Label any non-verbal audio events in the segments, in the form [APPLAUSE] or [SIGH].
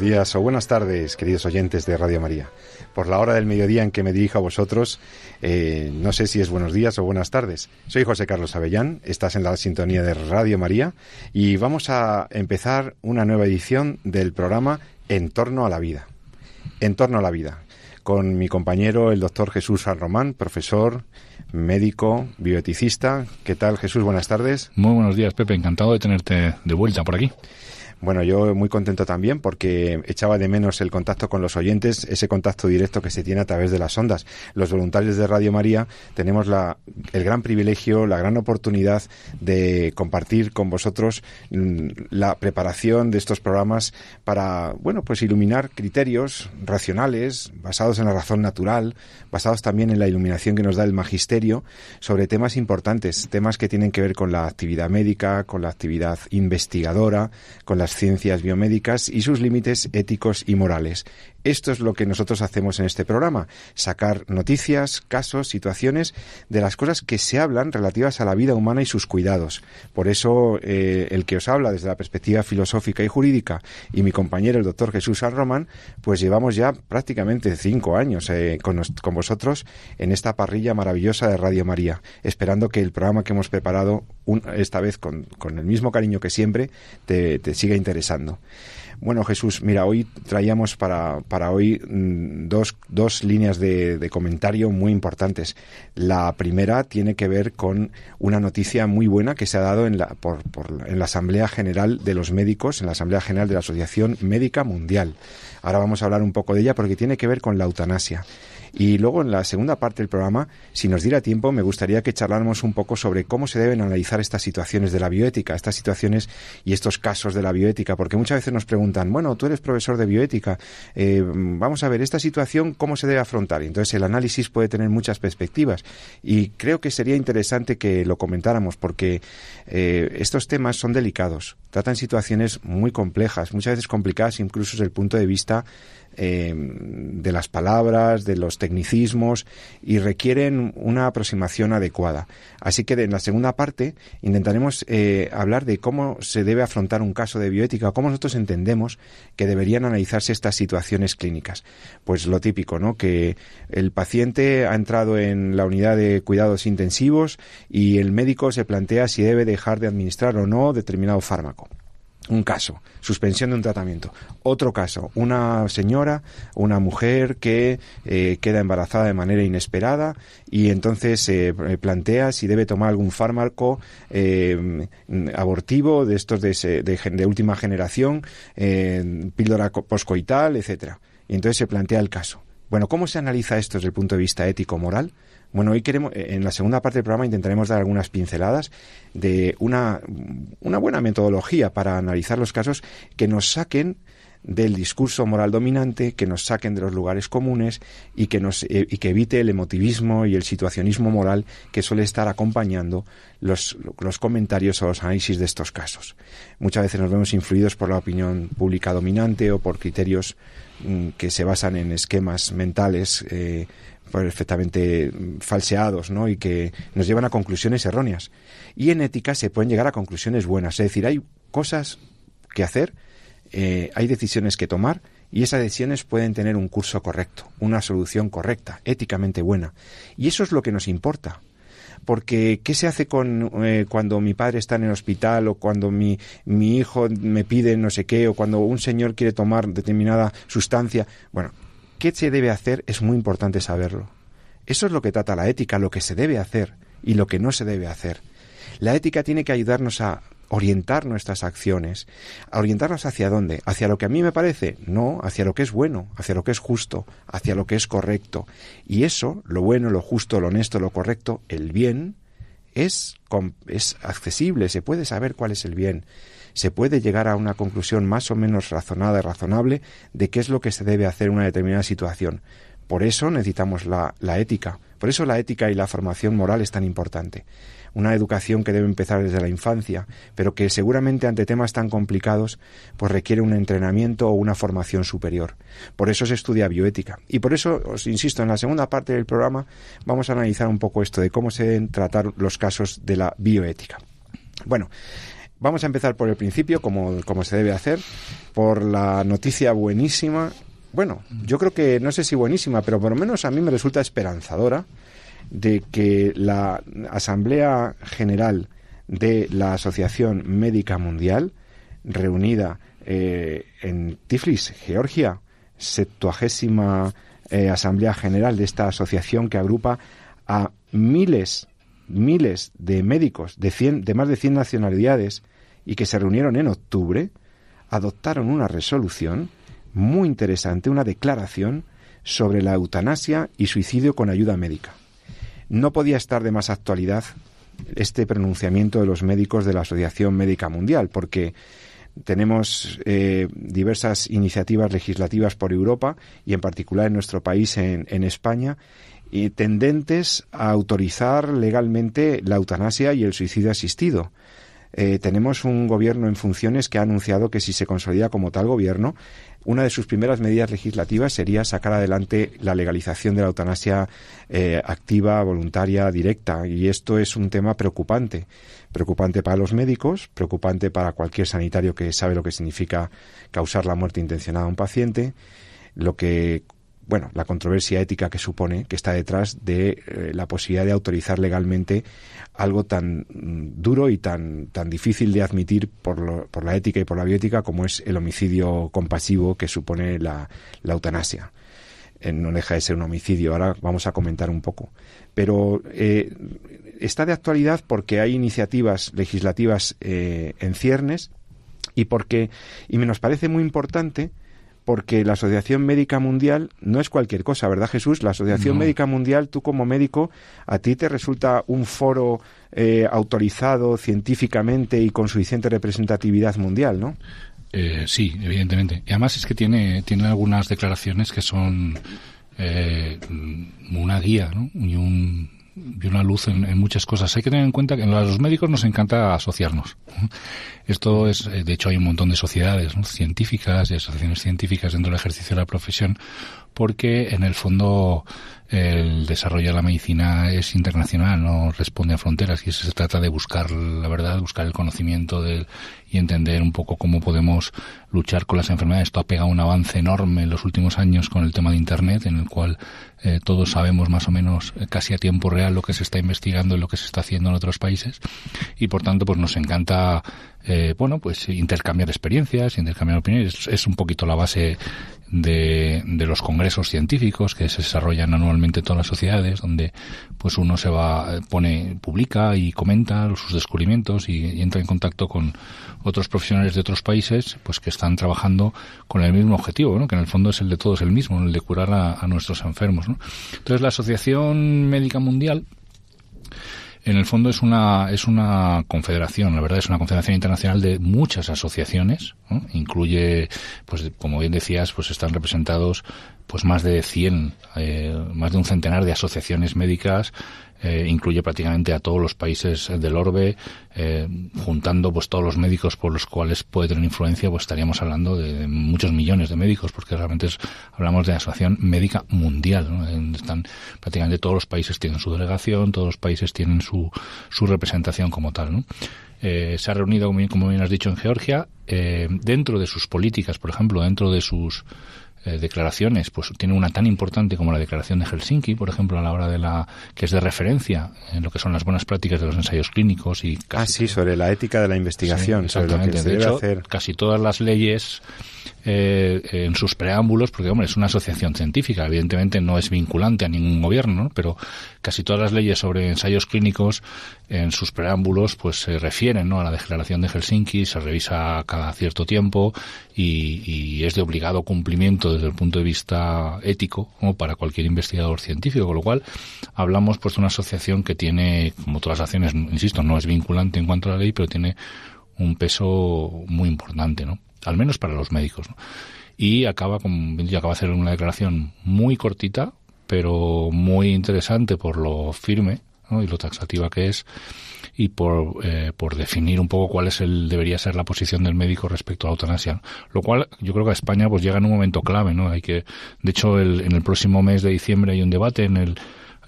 Buenos días o buenas tardes, queridos oyentes de Radio María. Por la hora del mediodía en que me dirijo a vosotros, eh, no sé si es buenos días o buenas tardes. Soy José Carlos Avellán, estás en la sintonía de Radio María y vamos a empezar una nueva edición del programa En torno a la vida. En torno a la vida, con mi compañero el doctor Jesús San Román, profesor, médico, bioeticista. ¿Qué tal Jesús? Buenas tardes. Muy buenos días, Pepe. Encantado de tenerte de vuelta por aquí. Bueno, yo muy contento también porque echaba de menos el contacto con los oyentes, ese contacto directo que se tiene a través de las ondas. Los voluntarios de Radio María tenemos la, el gran privilegio, la gran oportunidad de compartir con vosotros mm, la preparación de estos programas para, bueno, pues iluminar criterios racionales, basados en la razón natural, basados también en la iluminación que nos da el magisterio sobre temas importantes, temas que tienen que ver con la actividad médica, con la actividad investigadora, con las ciencias biomédicas y sus límites éticos y morales. Esto es lo que nosotros hacemos en este programa, sacar noticias, casos, situaciones de las cosas que se hablan relativas a la vida humana y sus cuidados. Por eso eh, el que os habla desde la perspectiva filosófica y jurídica y mi compañero el doctor Jesús San Román, pues llevamos ya prácticamente cinco años eh, con, vosotros en esta parrilla maravillosa de Radio María, esperando que el programa que hemos preparado esta vez con, el mismo cariño que siempre te siga interesando. Bueno, Jesús, mira, hoy traíamos para, para hoy mm, dos, dos líneas de, de, comentario muy importantes. La primera tiene que ver con una noticia muy buena que se ha dado en la, por, por, en la Asamblea General de los Médicos, en la Asamblea General de la Asociación Médica Mundial. Ahora vamos a hablar un poco de ella porque tiene que ver con la eutanasia. Y luego en la segunda parte del programa, si nos diera tiempo, me gustaría que charláramos un poco sobre cómo se deben analizar estas situaciones de la bioética, estas situaciones y estos casos de la bioética, porque muchas veces nos preguntan, bueno, tú eres profesor de bioética, eh, vamos a ver esta situación, ¿cómo se debe afrontar? Entonces el análisis puede tener muchas perspectivas y creo que sería interesante que lo comentáramos porque eh, estos temas son delicados, tratan situaciones muy complejas, muchas veces complicadas incluso desde el punto de vista eh, de las palabras, de los tecnicismos y requieren una aproximación adecuada. Así que en la segunda parte intentaremos eh, hablar de cómo se debe afrontar un caso de bioética, cómo nosotros entendemos que deberían analizarse estas situaciones clínicas. Pues lo típico, ¿no? Que el paciente ha entrado en la unidad de cuidados intensivos y el médico se plantea si debe dejar de administrar o no determinado fármaco. Un caso, suspensión de un tratamiento. Otro caso, una señora, una mujer que eh, queda embarazada de manera inesperada y entonces se eh, plantea si debe tomar algún fármaco eh, abortivo de estos de, de, de última generación, eh, píldora poscoital, etcétera. Y entonces se plantea el caso. Bueno, ¿cómo se analiza esto desde el punto de vista ético-moral? Bueno, hoy queremos, en la segunda parte del programa intentaremos dar algunas pinceladas de una, una buena metodología para analizar los casos que nos saquen del discurso moral dominante, que nos saquen de los lugares comunes y que, nos, eh, y que evite el emotivismo y el situacionismo moral que suele estar acompañando los, los comentarios o los análisis de estos casos. Muchas veces nos vemos influidos por la opinión pública dominante o por criterios mm, que se basan en esquemas mentales eh, perfectamente falseados, ¿no? Y que nos llevan a conclusiones erróneas. Y en ética se pueden llegar a conclusiones buenas. Es decir, hay cosas que hacer, eh, hay decisiones que tomar y esas decisiones pueden tener un curso correcto, una solución correcta, éticamente buena. Y eso es lo que nos importa. Porque, ¿qué se hace con eh, cuando mi padre está en el hospital o cuando mi, mi hijo me pide no sé qué o cuando un señor quiere tomar determinada sustancia? Bueno, qué se debe hacer es muy importante saberlo. Eso es lo que trata la ética, lo que se debe hacer y lo que no se debe hacer. La ética tiene que ayudarnos a orientar nuestras acciones, a orientarnos hacia dónde, hacia lo que a mí me parece, no, hacia lo que es bueno, hacia lo que es justo, hacia lo que es correcto. Y eso, lo bueno, lo justo, lo honesto, lo correcto, el bien, es, es accesible, se puede saber cuál es el bien. Se puede llegar a una conclusión más o menos razonada y razonable de qué es lo que se debe hacer en una determinada situación. Por eso necesitamos la, la ética, Por eso la ética y la formación moral es tan importante una educación que debe empezar desde la infancia, pero que seguramente ante temas tan complicados pues requiere un entrenamiento o una formación superior. Por eso se estudia bioética. Y por eso, os insisto, en la segunda parte del programa vamos a analizar un poco esto de cómo se deben tratar los casos de la bioética. Bueno, vamos a empezar por el principio, como, como se debe hacer, por la noticia buenísima bueno, yo creo que no sé si buenísima, pero por lo menos a mí me resulta esperanzadora de que la Asamblea General de la Asociación Médica Mundial, reunida eh, en Tiflis, Georgia, septuagésima eh, Asamblea General de esta asociación que agrupa a miles, miles de médicos de, de más de 100 nacionalidades y que se reunieron en octubre, adoptaron una resolución muy interesante, una declaración sobre la eutanasia y suicidio con ayuda médica. No podía estar de más actualidad este pronunciamiento de los médicos de la Asociación Médica Mundial, porque tenemos eh, diversas iniciativas legislativas por Europa y en particular en nuestro país, en, España, y tendentes a autorizar legalmente la eutanasia y el suicidio asistido. Eh, tenemos un gobierno en funciones que ha anunciado que si se consolida como tal gobierno, una de sus primeras medidas legislativas sería sacar adelante la legalización de la eutanasia eh, activa, voluntaria, directa. Y esto es un tema preocupante. Preocupante para los médicos, preocupante para cualquier sanitario que sabe lo que significa causar la muerte intencionada a un paciente, lo que bueno, la controversia ética que supone que está detrás de eh, la posibilidad de autorizar legalmente algo tan mm, duro y tan, tan difícil de admitir por, por la ética y por la bioética como es el homicidio compasivo que supone la, eutanasia. Eh, no deja de ser un homicidio, ahora vamos a comentar un poco. Pero eh, está de actualidad porque hay iniciativas legislativas en ciernes y porque, y me nos parece muy importante, porque la Asociación Médica Mundial no es cualquier cosa, ¿verdad Jesús? La Asociación Médica Mundial, tú como médico, a ti te resulta un foro eh, autorizado científicamente y con suficiente representatividad mundial, ¿no? Eh, sí, evidentemente. Y además es que tiene, tiene algunas declaraciones que son eh, una guía ¿no? y un, y una luz en, muchas cosas. Hay que tener en cuenta que a los médicos nos encanta asociarnos. Esto es, eh, de hecho, hay un montón de sociedades científicas y asociaciones científicas dentro del ejercicio de la profesión, porque en el fondo el desarrollo de la medicina es internacional, no responde a fronteras y se trata de buscar la verdad, buscar el conocimiento de, y entender un poco cómo podemos luchar con las enfermedades. Esto ha pegado un avance enorme en los últimos años con el tema de Internet, en el cual eh, todos sabemos más o menos eh, casi a tiempo real lo que se está investigando y lo que se está haciendo en otros países y por tanto pues nos encanta eh, bueno pues intercambiar experiencias, intercambiar opiniones. Es, un poquito la base de, de, los congresos científicos que se desarrollan anualmente en todas las sociedades, donde pues uno se va, pone, publica y comenta sus descubrimientos y, entra en contacto con otros profesionales de otros países, pues que están trabajando con el mismo objetivo, ¿no? que en el fondo es el de todos el mismo, el de curar a, a nuestros enfermos. ¿no? Entonces la Asociación Médica Mundial en el fondo es una, es una confederación, la verdad es una confederación internacional de muchas asociaciones, incluye, pues como bien decías, pues están representados pues más de 100, eh, más de un centenar de asociaciones médicas eh, incluye prácticamente a todos los países del orbe, eh, juntando pues todos los médicos por los cuales puede tener influencia, pues estaríamos hablando de, muchos millones de médicos, porque realmente hablamos de la asociación médica mundial, están prácticamente todos los países tienen su delegación, todos los países tienen su, su representación como tal, ¿no? Eh, se ha reunido, como bien has dicho, en Georgia. dentro de sus políticas, por ejemplo, dentro de sus eh, declaraciones, pues tiene una tan importante como la declaración de Helsinki, por ejemplo, a la hora de la que es de referencia en lo que son las buenas prácticas de los ensayos clínicos y casi ah sí sobre la ética de la investigación, sobre lo que se debe hacer. Casi todas las leyes eh, en sus preámbulos, porque hombre, es una asociación científica, evidentemente no es vinculante a ningún gobierno, pero casi todas las leyes sobre ensayos clínicos en sus preámbulos pues se refieren ¿no? a la declaración de Helsinki, se revisa cada cierto tiempo y, es de obligado cumplimiento desde el punto de vista ético para cualquier investigador científico, con lo cual hablamos pues de una asociación que tiene, como todas las acciones, insisto, no es vinculante en cuanto a la ley, pero tiene un peso muy importante, ¿no? al menos para los médicos. Y acaba, con, acaba de hacer una declaración muy cortita, pero muy interesante por lo firme y lo taxativa que es y por, eh, por definir un poco cuál es el debería ser la posición del médico respecto a la eutanasia lo cual yo creo que a España pues llega en un momento clave no hay que de hecho el, en el próximo mes de diciembre hay un debate en el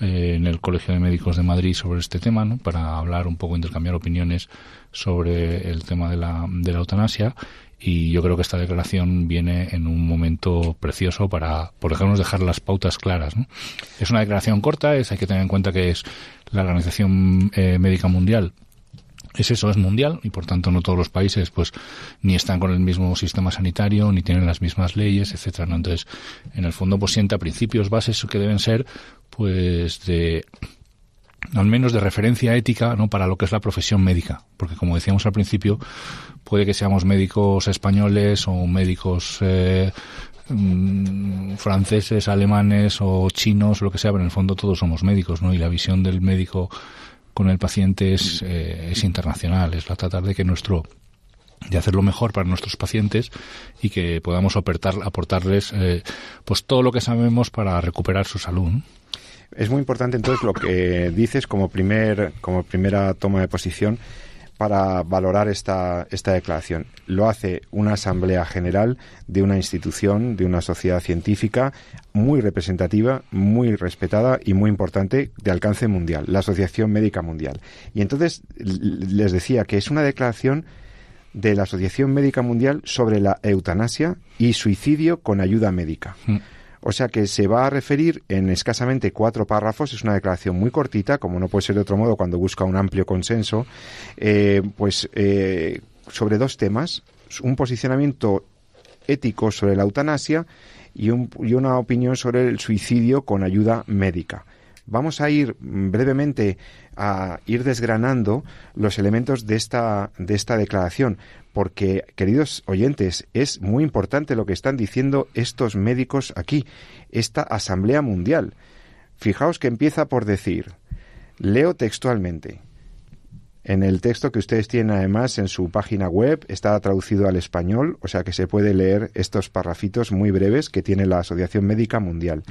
eh, en el Colegio de Médicos de Madrid sobre este tema, ¿no? para hablar un poco, intercambiar opiniones sobre el tema de la, de la eutanasia. Y yo creo que esta declaración viene en un momento precioso para, por ejemplo, dejar las pautas claras. ¿no? Es una declaración corta, es, hay que tener en cuenta que es la Organización eh, Médica Mundial es eso, es mundial y por tanto no todos los países pues ni están con el mismo sistema sanitario ni tienen las mismas leyes, etcétera. ¿no? Entonces, en el fondo pues sienta principios bases que deben ser pues de al menos de referencia ética no para lo que es la profesión médica porque como decíamos al principio puede que seamos médicos españoles o médicos eh, mm, franceses alemanes o chinos lo que sea pero en el fondo todos somos médicos no y la visión del médico con el paciente es, eh, es internacional es la tratar de que nuestro de hacerlo mejor para nuestros pacientes y que podamos aportar, aportarles eh, pues todo lo que sabemos para recuperar su salud es muy importante entonces lo que dices como primer como primera toma de posición para valorar esta, esta declaración. Lo hace una asamblea general de una institución, de una sociedad científica muy representativa, muy respetada y muy importante de alcance mundial, la Asociación Médica Mundial. Y entonces les decía que es una declaración de la Asociación Médica Mundial sobre la eutanasia y suicidio con ayuda médica. Mm. O sea que se va a referir en escasamente cuatro párrafos, es una declaración muy cortita, como no puede ser de otro modo cuando busca un amplio consenso, eh, pues eh, sobre dos temas, un posicionamiento ético sobre la eutanasia y, y una opinión sobre el suicidio con ayuda médica. Vamos a ir brevemente a ir desgranando los elementos de esta, de esta declaración, porque, queridos oyentes, es muy importante lo que están diciendo estos médicos aquí, esta Asamblea Mundial. Fijaos que empieza por decir, leo textualmente, en el texto que ustedes tienen además en su página web está traducido al español, o sea que se puede leer estos parrafitos muy breves que tiene la Asociación Médica Mundial.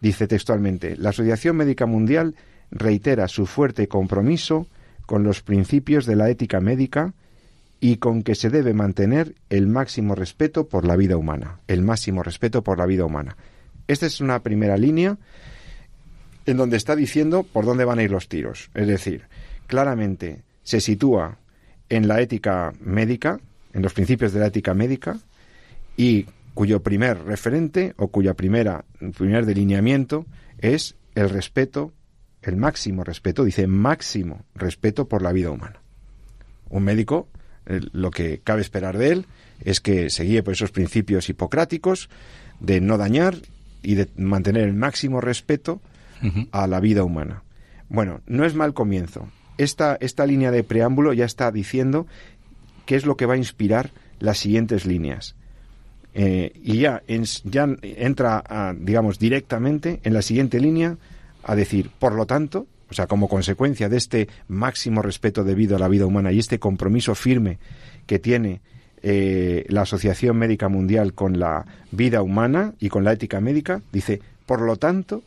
Dice textualmente, la Asociación Médica Mundial reitera su fuerte compromiso con los principios de la ética médica y con que se debe mantener el máximo respeto por la vida humana, el máximo respeto por la vida humana. Esta es una primera línea en donde está diciendo por dónde van a ir los tiros. Es decir, claramente se sitúa en la ética médica, en los principios de la ética médica, y cuyo primer referente o cuya primera primer delineamiento es el respeto, el máximo respeto, dice máximo respeto por la vida humana. Un médico eh, lo que cabe esperar de él es que se guíe por esos principios hipocráticos de no dañar y de mantener el máximo respeto a la vida humana. Bueno, no es mal comienzo. Esta, esta línea de preámbulo ya está diciendo qué es lo que va a inspirar las siguientes líneas. Eh, y ya, ya entra, digamos, directamente en la siguiente línea a decir, por lo tanto, o sea, como consecuencia de este máximo respeto debido a la vida humana y este compromiso firme que tiene eh, la Asociación Médica Mundial con la vida humana y con la ética médica, dice, por lo tanto,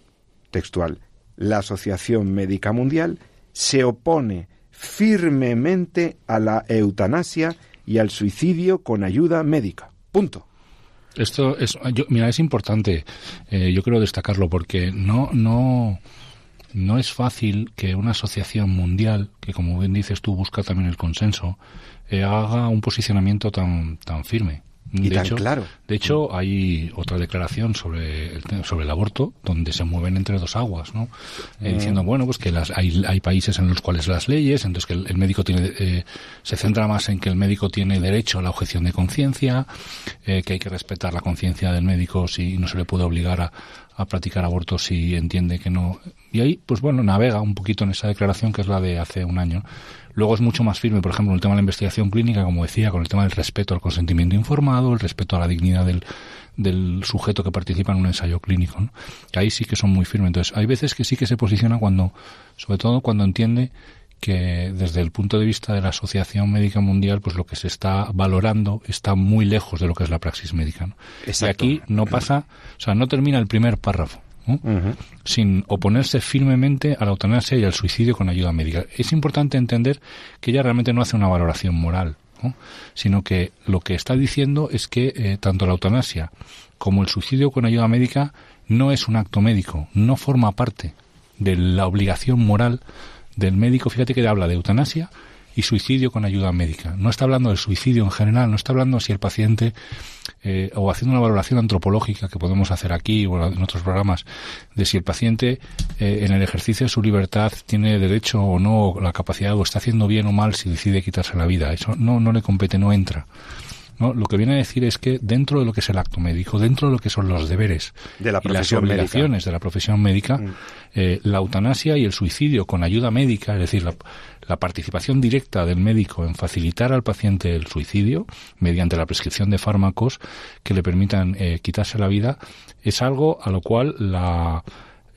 textual, la Asociación Médica Mundial se opone firmemente a la eutanasia y al suicidio con ayuda médica. Punto. Esto es, mira, es importante, eh, yo quiero destacarlo porque no, no, no es fácil que una asociación mundial, que como bien dices tú busca también el consenso, eh, haga un posicionamiento tan, tan firme. Y de hecho, claro. De hecho, hay otra declaración sobre el, sobre el aborto donde se mueven entre dos aguas, ¿no? Eh, mm. diciendo, bueno, pues que las, hay, hay países en los cuales las leyes, entonces que el, médico tiene, eh, se centra más en que el médico tiene derecho a la objeción de conciencia, que hay que respetar la conciencia del médico si no se le puede obligar a, a practicar abortos si entiende que no. Y ahí, pues bueno, navega un poquito en esa declaración que es la de hace un año. Luego es mucho más firme, por ejemplo, en el tema de la investigación clínica, como decía, con el tema del respeto al consentimiento informado, el respeto a la dignidad del, del sujeto que participa en un ensayo clínico. ¿no? ahí sí que son muy firmes. Entonces, hay veces que sí que se posiciona cuando, sobre todo cuando entiende que desde el punto de vista de la Asociación Médica Mundial, pues lo que se está valorando está muy lejos de lo que es la praxis médica. ¿no? Y aquí no pasa, o sea, no termina el primer párrafo. Sin oponerse firmemente a la eutanasia y al suicidio con ayuda médica. Es importante entender que ella realmente no hace una valoración moral, sino que lo que está diciendo es que eh, tanto la eutanasia como el suicidio con ayuda médica no es un acto médico, no forma parte de la obligación moral del médico. Fíjate que habla de eutanasia y suicidio con ayuda médica. No está hablando del suicidio en general, no está hablando si el paciente, eh, o haciendo una valoración antropológica que podemos hacer aquí o en otros programas, de si el paciente eh, en el ejercicio de su libertad tiene derecho o no, la capacidad, o está haciendo bien o mal si decide quitarse la vida. Eso no, no le compete, no entra. ¿No? Lo que viene a decir es que dentro de lo que es el acto médico, dentro de lo que son los deberes de la y las obligaciones de la profesión médica, mm. eh, la eutanasia y el suicidio con ayuda médica, es decir, la, participación directa del médico en facilitar al paciente el suicidio mediante la prescripción de fármacos que le permitan eh, quitarse la vida, es algo a lo cual la,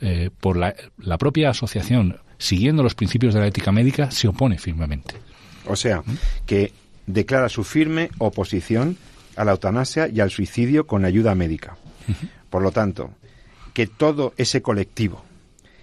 eh, por la, la propia asociación, siguiendo los principios de la ética médica, se opone firmemente. O sea, ¿Mm? que declara su firme oposición a la eutanasia y al suicidio con ayuda médica. Por lo tanto, que todo ese colectivo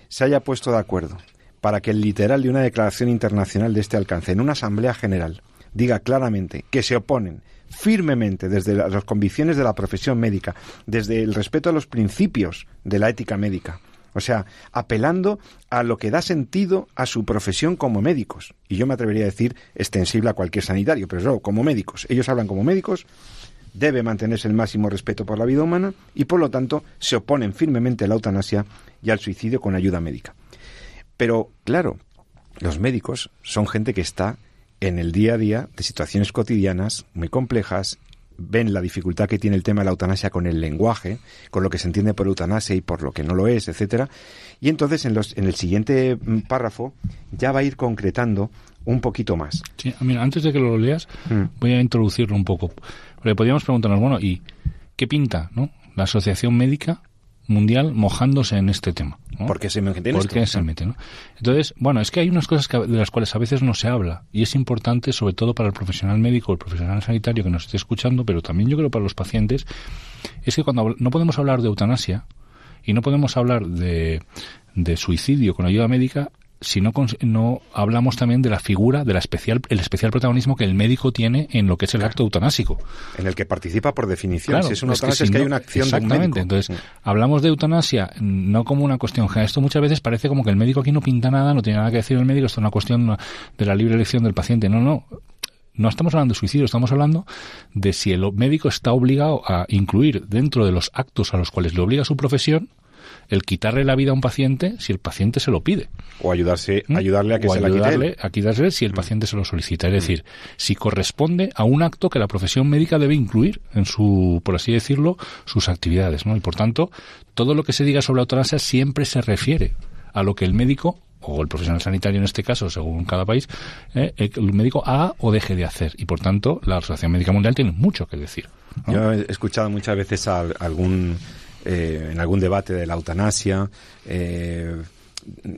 se haya puesto de acuerdo para que el literal de una declaración internacional de este alcance en una asamblea general diga claramente que se oponen firmemente desde las convicciones de la profesión médica, desde el respeto a los principios de la ética médica, o sea, apelando a lo que da sentido a su profesión como médicos. Y yo me atrevería a decir extensible a cualquier sanitario, pero no, como médicos. Ellos hablan como médicos, debe mantenerse el máximo respeto por la vida humana y por lo tanto se oponen firmemente a la eutanasia y al suicidio con ayuda médica. Pero, claro, los médicos son gente que está en el día a día de situaciones cotidianas muy complejas ven la dificultad que tiene el tema de la eutanasia con el lenguaje, con lo que se entiende por eutanasia y por lo que no lo es, etcétera. Y entonces en, los, en el siguiente mm, párrafo ya va a ir concretando un poquito más. Sí, mira, antes de que lo leas, mm. voy a introducirlo un poco. Le podríamos preguntarnos, bueno, ¿y qué pinta, no? La Asociación Médica mundial mojándose en este tema. ¿no? ¿Por qué se mete ¿Por qué se mete? ¿no? Entonces, bueno, es que hay unas cosas de las cuales a veces no se habla y es importante, sobre todo para el profesional médico, el profesional sanitario que nos esté escuchando, pero también yo creo para los pacientes, es que cuando no podemos hablar de eutanasia y no podemos hablar de, de suicidio con ayuda médica, si no, no hablamos también de la figura, de la especial, el especial protagonismo que el médico tiene en lo que es el acto eutanásico. En el que participa por definición. si es una eutanasia, es que, hay una acción Exactamente. Entonces, hablamos de eutanasia no como una cuestión general. Esto muchas veces parece como que el médico aquí no pinta nada, no tiene nada que decir el médico, esto es una cuestión de la libre elección del paciente. No, no. No estamos hablando de suicidio, estamos hablando de si el médico está obligado a incluir dentro de los actos a los cuales le obliga su profesión el quitarle la vida a un paciente si el paciente se lo pide. O ayudarse, ¿Mm? ayudarle a que se la a quitarle si el mm. paciente se lo solicita. Es mm. decir, si corresponde a un acto que la profesión médica debe incluir en su, por así decirlo, sus actividades, ¿no? Y por tanto, todo lo que se diga sobre la eutanasia siempre se refiere a lo que el médico o el profesional sanitario en este caso, según cada país, eh, el médico haga o deje de hacer. Y por tanto, la Asociación Médica Mundial tiene mucho que decir. Yo he escuchado muchas veces a algún eh, en algún debate de la eutanasia, eh,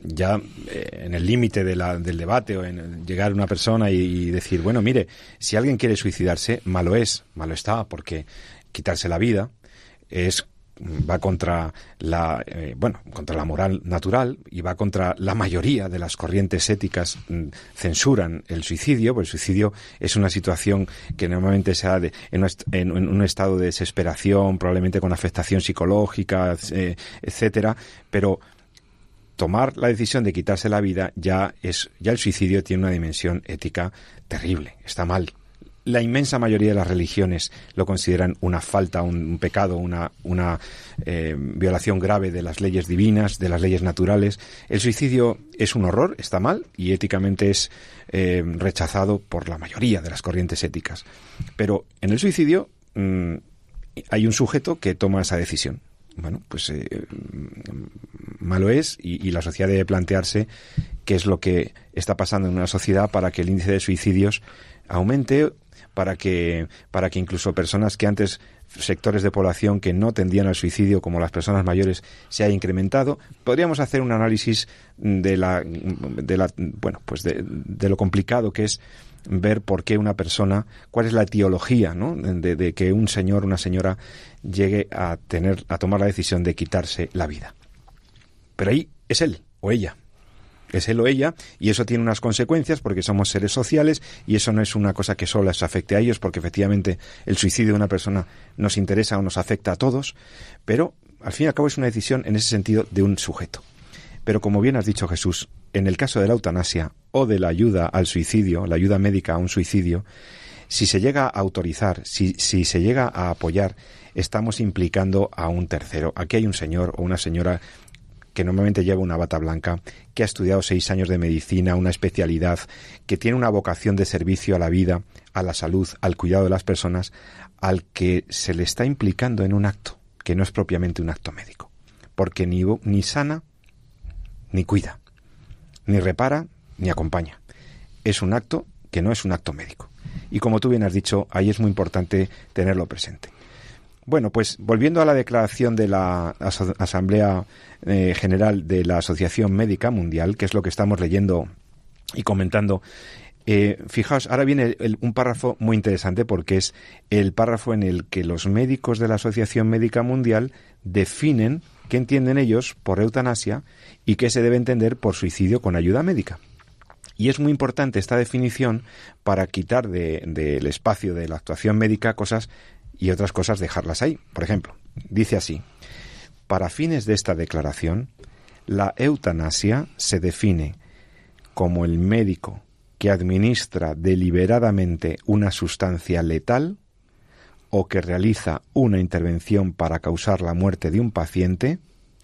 ya eh, en el límite de del debate o en llegar una persona y, decir, bueno, mire, si alguien quiere suicidarse, malo es, malo está, porque quitarse la vida es va contra la eh, bueno contra la moral natural y va contra la mayoría de las corrientes éticas mm, censuran el suicidio porque el suicidio es una situación que normalmente se da en, un, estado de desesperación probablemente con afectación psicológica eh, etcétera pero tomar la decisión de quitarse la vida ya es ya el suicidio tiene una dimensión ética terrible está mal la inmensa mayoría de las religiones lo consideran una falta, un, pecado, una, eh, violación grave de las leyes divinas, de las leyes naturales. El suicidio es un horror, está mal y éticamente es eh, rechazado por la mayoría de las corrientes éticas. Pero en el suicidio mm, hay un sujeto que toma esa decisión. Bueno, pues eh, malo es y, y la sociedad debe plantearse qué es lo que está pasando en una sociedad para que el índice de suicidios aumente para que, para que incluso personas que antes sectores de población que no tendían al suicidio como las personas mayores se haya incrementado podríamos hacer un análisis de la de la bueno pues de, de lo complicado que es ver por qué una persona cuál es la etiología ¿no? de, de, que un señor una señora llegue a tener a tomar la decisión de quitarse la vida Pero ahí es él o ella. Es él o ella, y eso tiene unas consecuencias porque somos seres sociales y eso no es una cosa que solo les afecte a ellos, porque efectivamente el suicidio de una persona nos interesa o nos afecta a todos, pero al fin y al cabo es una decisión en ese sentido de un sujeto. Pero como bien has dicho Jesús, en el caso de la eutanasia o de la ayuda al suicidio, la ayuda médica a un suicidio, si se llega a autorizar, si, si se llega a apoyar, estamos implicando a un tercero. Aquí hay un señor o una señora que normalmente lleva una bata blanca, que ha estudiado seis años de medicina, una especialidad, que tiene una vocación de servicio a la vida, a la salud, al cuidado de las personas, al que se le está implicando en un acto que no es propiamente un acto médico, porque ni, ni sana, ni cuida, ni repara, ni acompaña. Es un acto que no es un acto médico. Y como tú bien has dicho, ahí es muy importante tenerlo presente. Bueno, pues volviendo a la declaración de la Asamblea eh, General de la Asociación Médica Mundial, que es lo que estamos leyendo y comentando, eh, fijaos, ahora viene un párrafo muy interesante porque es el párrafo en el que los médicos de la Asociación Médica Mundial definen qué entienden ellos por eutanasia y qué se debe entender por suicidio con ayuda médica. Y es muy importante esta definición para quitar del espacio de la actuación médica cosas y otras cosas dejarlas ahí. Por ejemplo, dice así, para fines de esta declaración, la eutanasia se define como el médico que administra deliberadamente una sustancia letal o que realiza una intervención para causar la muerte de un paciente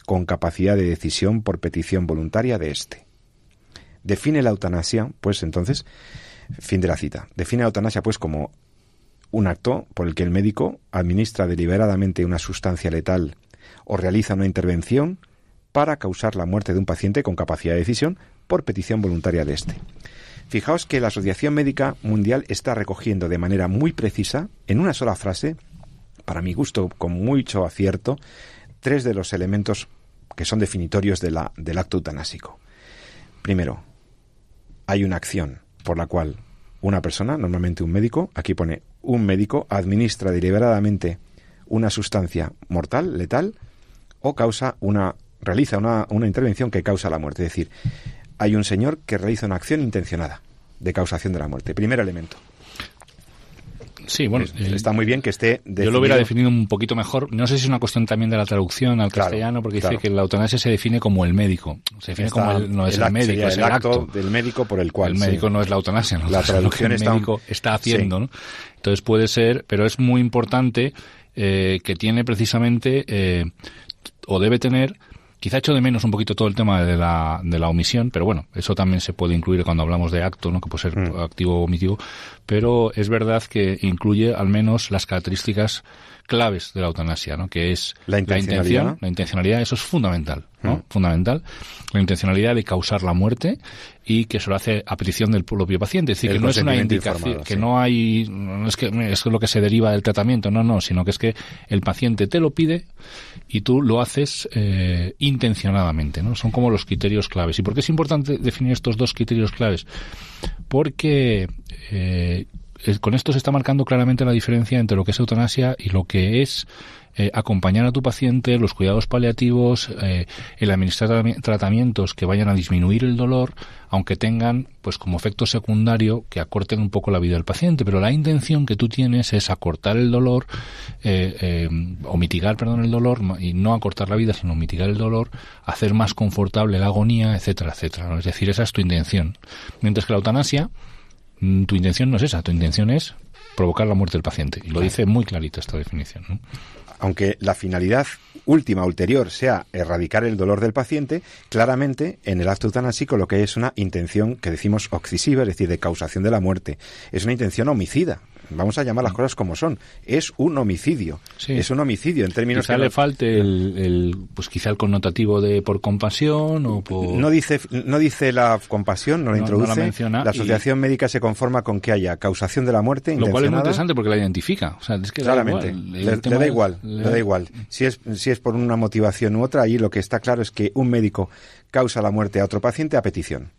con capacidad de decisión por petición voluntaria de éste. Define la eutanasia, pues entonces, fin de la cita, define la eutanasia pues como un acto por el que el médico administra deliberadamente una sustancia letal o realiza una intervención para causar la muerte de un paciente con capacidad de decisión por petición voluntaria de éste. Fijaos que la Asociación Médica Mundial está recogiendo de manera muy precisa, en una sola frase, para mi gusto con mucho acierto, tres de los elementos que son definitorios del acto eutanásico. Primero, hay una acción por la cual una persona, normalmente un médico, aquí pone un médico, administra deliberadamente una sustancia mortal, letal, o causa una, realiza una, una intervención que causa la muerte. Es decir, hay un señor que realiza una acción intencionada de causación de la muerte. Primer elemento. Sí, bueno, está muy bien que esté. Yo lo hubiera definido un poquito mejor. No sé si es una cuestión también de la traducción al castellano, porque dice que la eutanasia se define como el médico. Se define como el, no es el, médico, es el, acto, del médico por el cual. El médico no es la eutanasia, ¿no? La [LAUGHS] traducción el médico está, haciendo, ¿no? Entonces puede ser, pero es muy importante eh, que tiene precisamente eh, o debe tener Quizá echo de menos un poquito todo el tema de la, de la omisión, pero bueno, eso también se puede incluir cuando hablamos de acto, ¿no? que puede ser mm. activo o omitivo, pero es verdad que incluye al menos las características claves de la eutanasia, ¿no? que es la, intención, la intencionalidad, eso es fundamental, ¿no? Mm. Fundamental. La intencionalidad de causar la muerte y que se lo hace a petición del propio paciente. Es decir, que no es una indicación, que no hay, no es que es lo que se deriva del tratamiento, no, no, sino que es que el paciente te lo pide y tú lo haces eh, intencionadamente, ¿no? Son como los criterios claves. ¿Y por qué es importante definir estos dos criterios claves? Porque eh, con esto se está marcando claramente la diferencia entre lo que es eutanasia y lo que es eh, acompañar a tu paciente, los cuidados paliativos, eh, el administrar tratamientos que vayan a disminuir el dolor, aunque tengan, pues como efecto secundario, que acorten un poco la vida del paciente. Pero la intención que tú tienes es acortar el dolor, eh, o mitigar, perdón, el dolor, y no acortar la vida, sino mitigar el dolor, hacer más confortable la agonía, etcétera, etcétera. Es decir, esa es tu intención. Mientras que la eutanasia, tu intención no es esa, tu intención es provocar la muerte del paciente. Y lo dice muy clarito esta definición. ¿no? aunque la finalidad última, ulterior, sea erradicar el dolor del paciente, claramente en el acto eutanásico lo que hay es una intención que decimos occisiva, es decir, de causación de la muerte. Es una intención homicida vamos a llamar las cosas como son, es un homicidio. Es un homicidio en términos quizá le falte el, pues quizá el connotativo de por compasión o por no dice no dice la compasión, no la introduce. la, asociación médica se conforma con que haya causación de la muerte Lo cual es muy interesante porque la identifica, o sea, es que Claramente, le, da igual, le, da igual. Si es si es por una motivación u otra, ahí lo que está claro es que un médico causa la muerte a otro paciente a petición.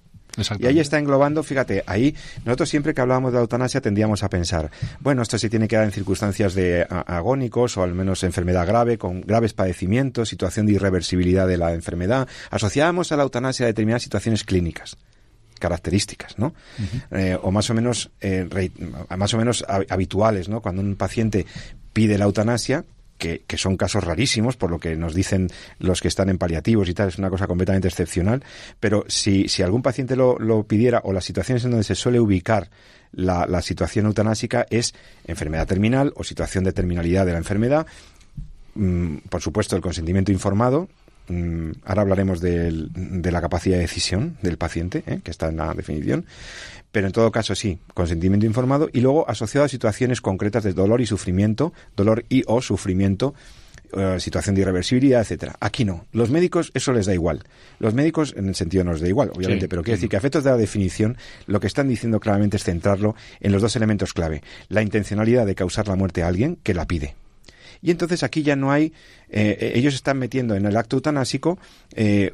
Y ahí está englobando, fíjate, ahí nosotros siempre que hablábamos de la eutanasia tendíamos a pensar, bueno, esto se tiene que dar en circunstancias de agónicos o al menos enfermedad grave, con graves padecimientos, situación de irreversibilidad de la enfermedad. Asociábamos a la eutanasia a determinadas situaciones clínicas características, ¿no? Eh, o más o menos, eh, más o menos habituales, ¿no? Cuando un paciente pide la eutanasia, que, son casos rarísimos, por lo que nos dicen los que están en paliativos y tal, es una cosa completamente excepcional, pero si, si algún paciente lo, lo pidiera o las situaciones en donde se suele ubicar la, la situación eutanásica es enfermedad terminal o situación de terminalidad de la enfermedad, mm, por supuesto el consentimiento informado, ahora hablaremos de la capacidad de decisión del paciente, ¿eh? que está en la definición, pero en todo caso sí, consentimiento informado y luego asociado a situaciones concretas de dolor y sufrimiento, dolor y o sufrimiento, eh, situación de irreversibilidad, etcétera. Aquí no. Los médicos eso les da igual. Los médicos en el sentido no les da igual, obviamente, pero quiere decir que a efectos de la definición lo que están diciendo claramente es centrarlo en los dos elementos clave: la intencionalidad de causar la muerte a alguien que la pide. Y entonces aquí ya no hay, eh, ellos están metiendo en el acto eutanásico eh,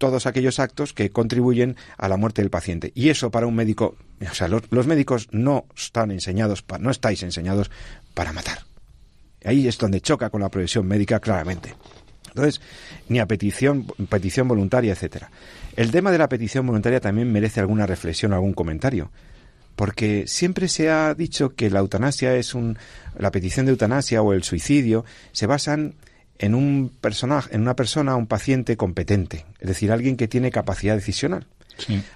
todos aquellos actos que contribuyen a la muerte del paciente. Y eso para un médico, o sea, los, médicos no están enseñados, no estáis enseñados para matar. Ahí es donde choca con la profesión médica claramente. Entonces, ni a petición, petición voluntaria, etcétera. El tema de la petición voluntaria también merece alguna reflexión, algún comentario, porque siempre se ha dicho que la eutanasia es un, la petición de eutanasia o el suicidio se basan en un personaje, en una persona, un paciente competente, es decir, alguien que tiene capacidad decisional.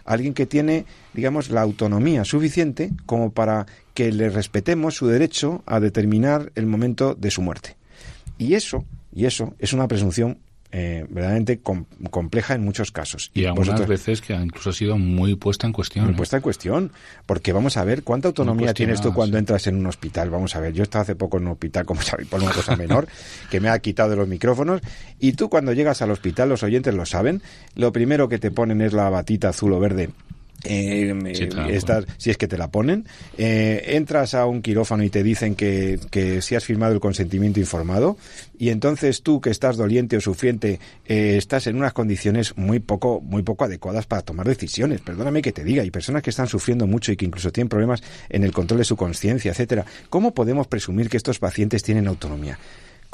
Alguien que tiene, digamos, la autonomía suficiente como para que le respetemos su derecho a determinar el momento de su muerte. Y eso, y eso es una presunción eh, verdaderamente compleja en muchos casos. Y, algunas veces que incluso ha sido muy puesta en cuestión. Muy ¿eh? puesta en cuestión, porque vamos a ver, ¿cuánta autonomía tienes tú cuando entras en un hospital? Vamos a ver, yo estaba hace poco en un hospital, como sabéis, por una cosa [LAUGHS] menor, que me ha quitado de los micrófonos, y tú cuando llegas al hospital, los oyentes lo saben, lo primero que te ponen es la batita azul o verde eh, eh si es que te la ponen, eh, entras a un quirófano y te dicen que, que, si has firmado el consentimiento informado y entonces tú que estás doliente o sufriente eh, estás en unas condiciones muy poco muy poco adecuadas para tomar decisiones. Perdóname que te diga, hay personas que están sufriendo mucho y que incluso tienen problemas en el control de su conciencia, etcétera. ¿Cómo podemos presumir que estos pacientes tienen autonomía?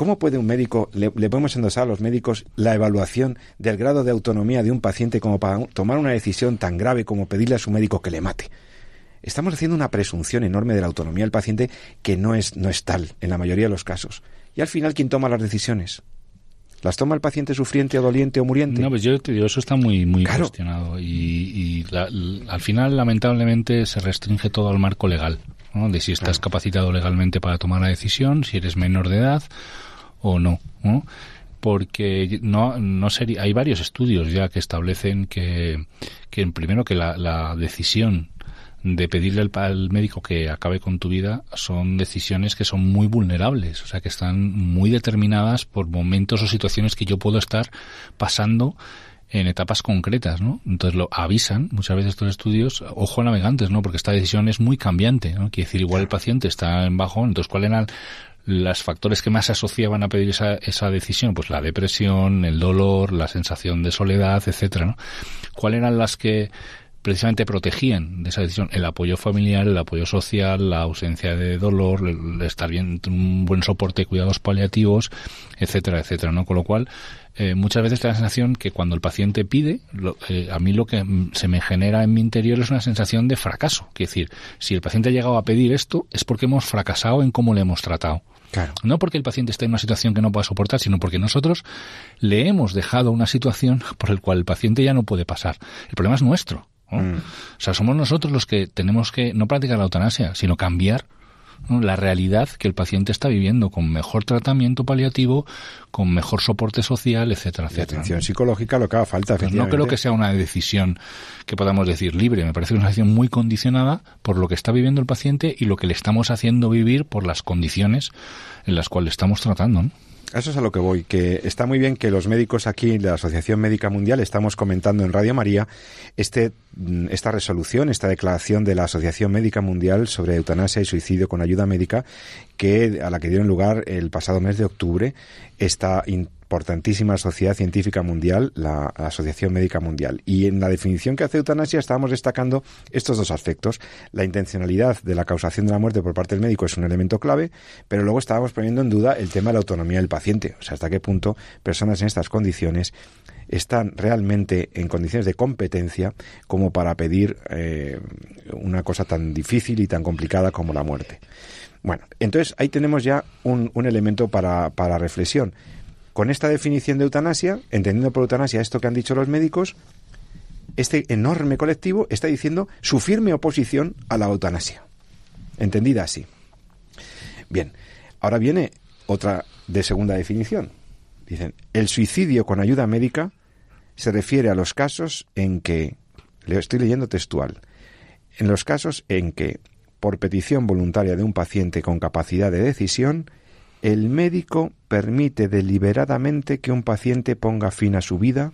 ¿Cómo puede un médico, le, podemos endosar a los médicos la evaluación del grado de autonomía de un paciente como para tomar una decisión tan grave como pedirle a su médico que le mate? Estamos haciendo una presunción enorme de la autonomía del paciente que no es, no es tal en la mayoría de los casos. Y al final, ¿quién toma las decisiones? ¿Las toma el paciente sufriente o doliente o muriente? No, pues yo te digo, eso está muy, muy cuestionado. Y, al final, lamentablemente, se restringe todo al marco legal. De si estás capacitado legalmente para tomar la decisión, si eres menor de edad o no, ¿no? porque no, no sería, hay varios estudios ya que establecen que, que primero que la, la decisión de pedirle al, al, médico que acabe con tu vida son decisiones que son muy vulnerables, o sea, que están muy determinadas por momentos o situaciones que yo puedo estar pasando en etapas concretas, ¿no? Entonces lo avisan muchas veces estos estudios, ojo navegantes, ¿no? Porque esta decisión es muy cambiante, ¿no? Quiere decir, igual el paciente está en bajo, entonces ¿cuál eran los factores que más se asociaban a pedir esa, esa decisión, pues la depresión, el dolor, la sensación de soledad, etcétera. ¿Cuáles eran las que precisamente protegían de esa decisión el apoyo familiar, el apoyo social, la ausencia de dolor, estar bien, un buen soporte, cuidados paliativos, etcétera, etcétera, ¿no? Con lo cual, eh, muchas veces tengo la sensación que cuando el paciente pide, eh, a mí lo que se me genera en mi interior es una sensación de fracaso. Es decir, si el paciente ha llegado a pedir esto, es porque hemos fracasado en cómo le hemos tratado. No porque el paciente esté en una situación que no pueda soportar, sino porque nosotros le hemos dejado una situación por la cual el paciente ya no puede pasar. El problema es nuestro. Mm. O sea, somos nosotros los que tenemos que no practicar la eutanasia, sino cambiar la realidad que el paciente está viviendo con mejor tratamiento paliativo, con mejor soporte social, etcétera, etcétera. atención psicológica lo que haga falta. no creo que sea una decisión que podamos decir libre. Me parece una decisión muy condicionada por lo que está viviendo el paciente y lo que le estamos haciendo vivir por las condiciones en las cuales estamos tratando. Eso es a lo que voy, que está muy bien que los médicos aquí, la Asociación Médica Mundial, estamos comentando en Radio María este, esta resolución, esta declaración de la Asociación Médica Mundial sobre eutanasia y suicidio con ayuda médica, que a la que dieron lugar el pasado mes de octubre, está importantísima sociedad científica mundial, la, Asociación Médica Mundial. Y en la definición que hace eutanasia estábamos destacando estos dos aspectos. La intencionalidad de la causación de la muerte por parte del médico es un elemento clave, pero luego estábamos poniendo en duda el tema de la autonomía del paciente. O sea, hasta qué punto personas en estas condiciones están realmente en condiciones de competencia como para pedir eh, una cosa tan difícil y tan complicada como la muerte. Bueno, entonces ahí tenemos ya un, elemento para, para reflexión. Con esta definición de eutanasia, entendiendo por eutanasia esto que han dicho los médicos, este enorme colectivo está diciendo su firme oposición a la eutanasia. Entendida así. Bien, ahora viene otra de segunda definición. Dicen, el suicidio con ayuda médica se refiere a los casos en que, le estoy leyendo textual, en los casos en que por petición voluntaria de un paciente con capacidad de decisión, el médico permite deliberadamente que un paciente ponga fin a su vida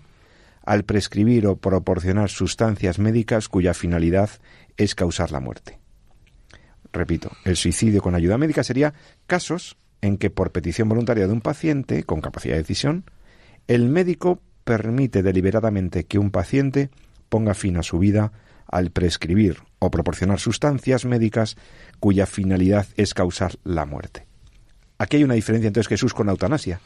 al prescribir o proporcionar sustancias médicas cuya finalidad es causar la muerte. Repito, el suicidio con ayuda médica sería casos en que por petición voluntaria de un paciente con capacidad de decisión, el médico permite deliberadamente que un paciente ponga fin a su vida al prescribir o proporcionar sustancias médicas cuya finalidad es causar la muerte. Aquí hay una diferencia entonces Jesús con la eutanasia.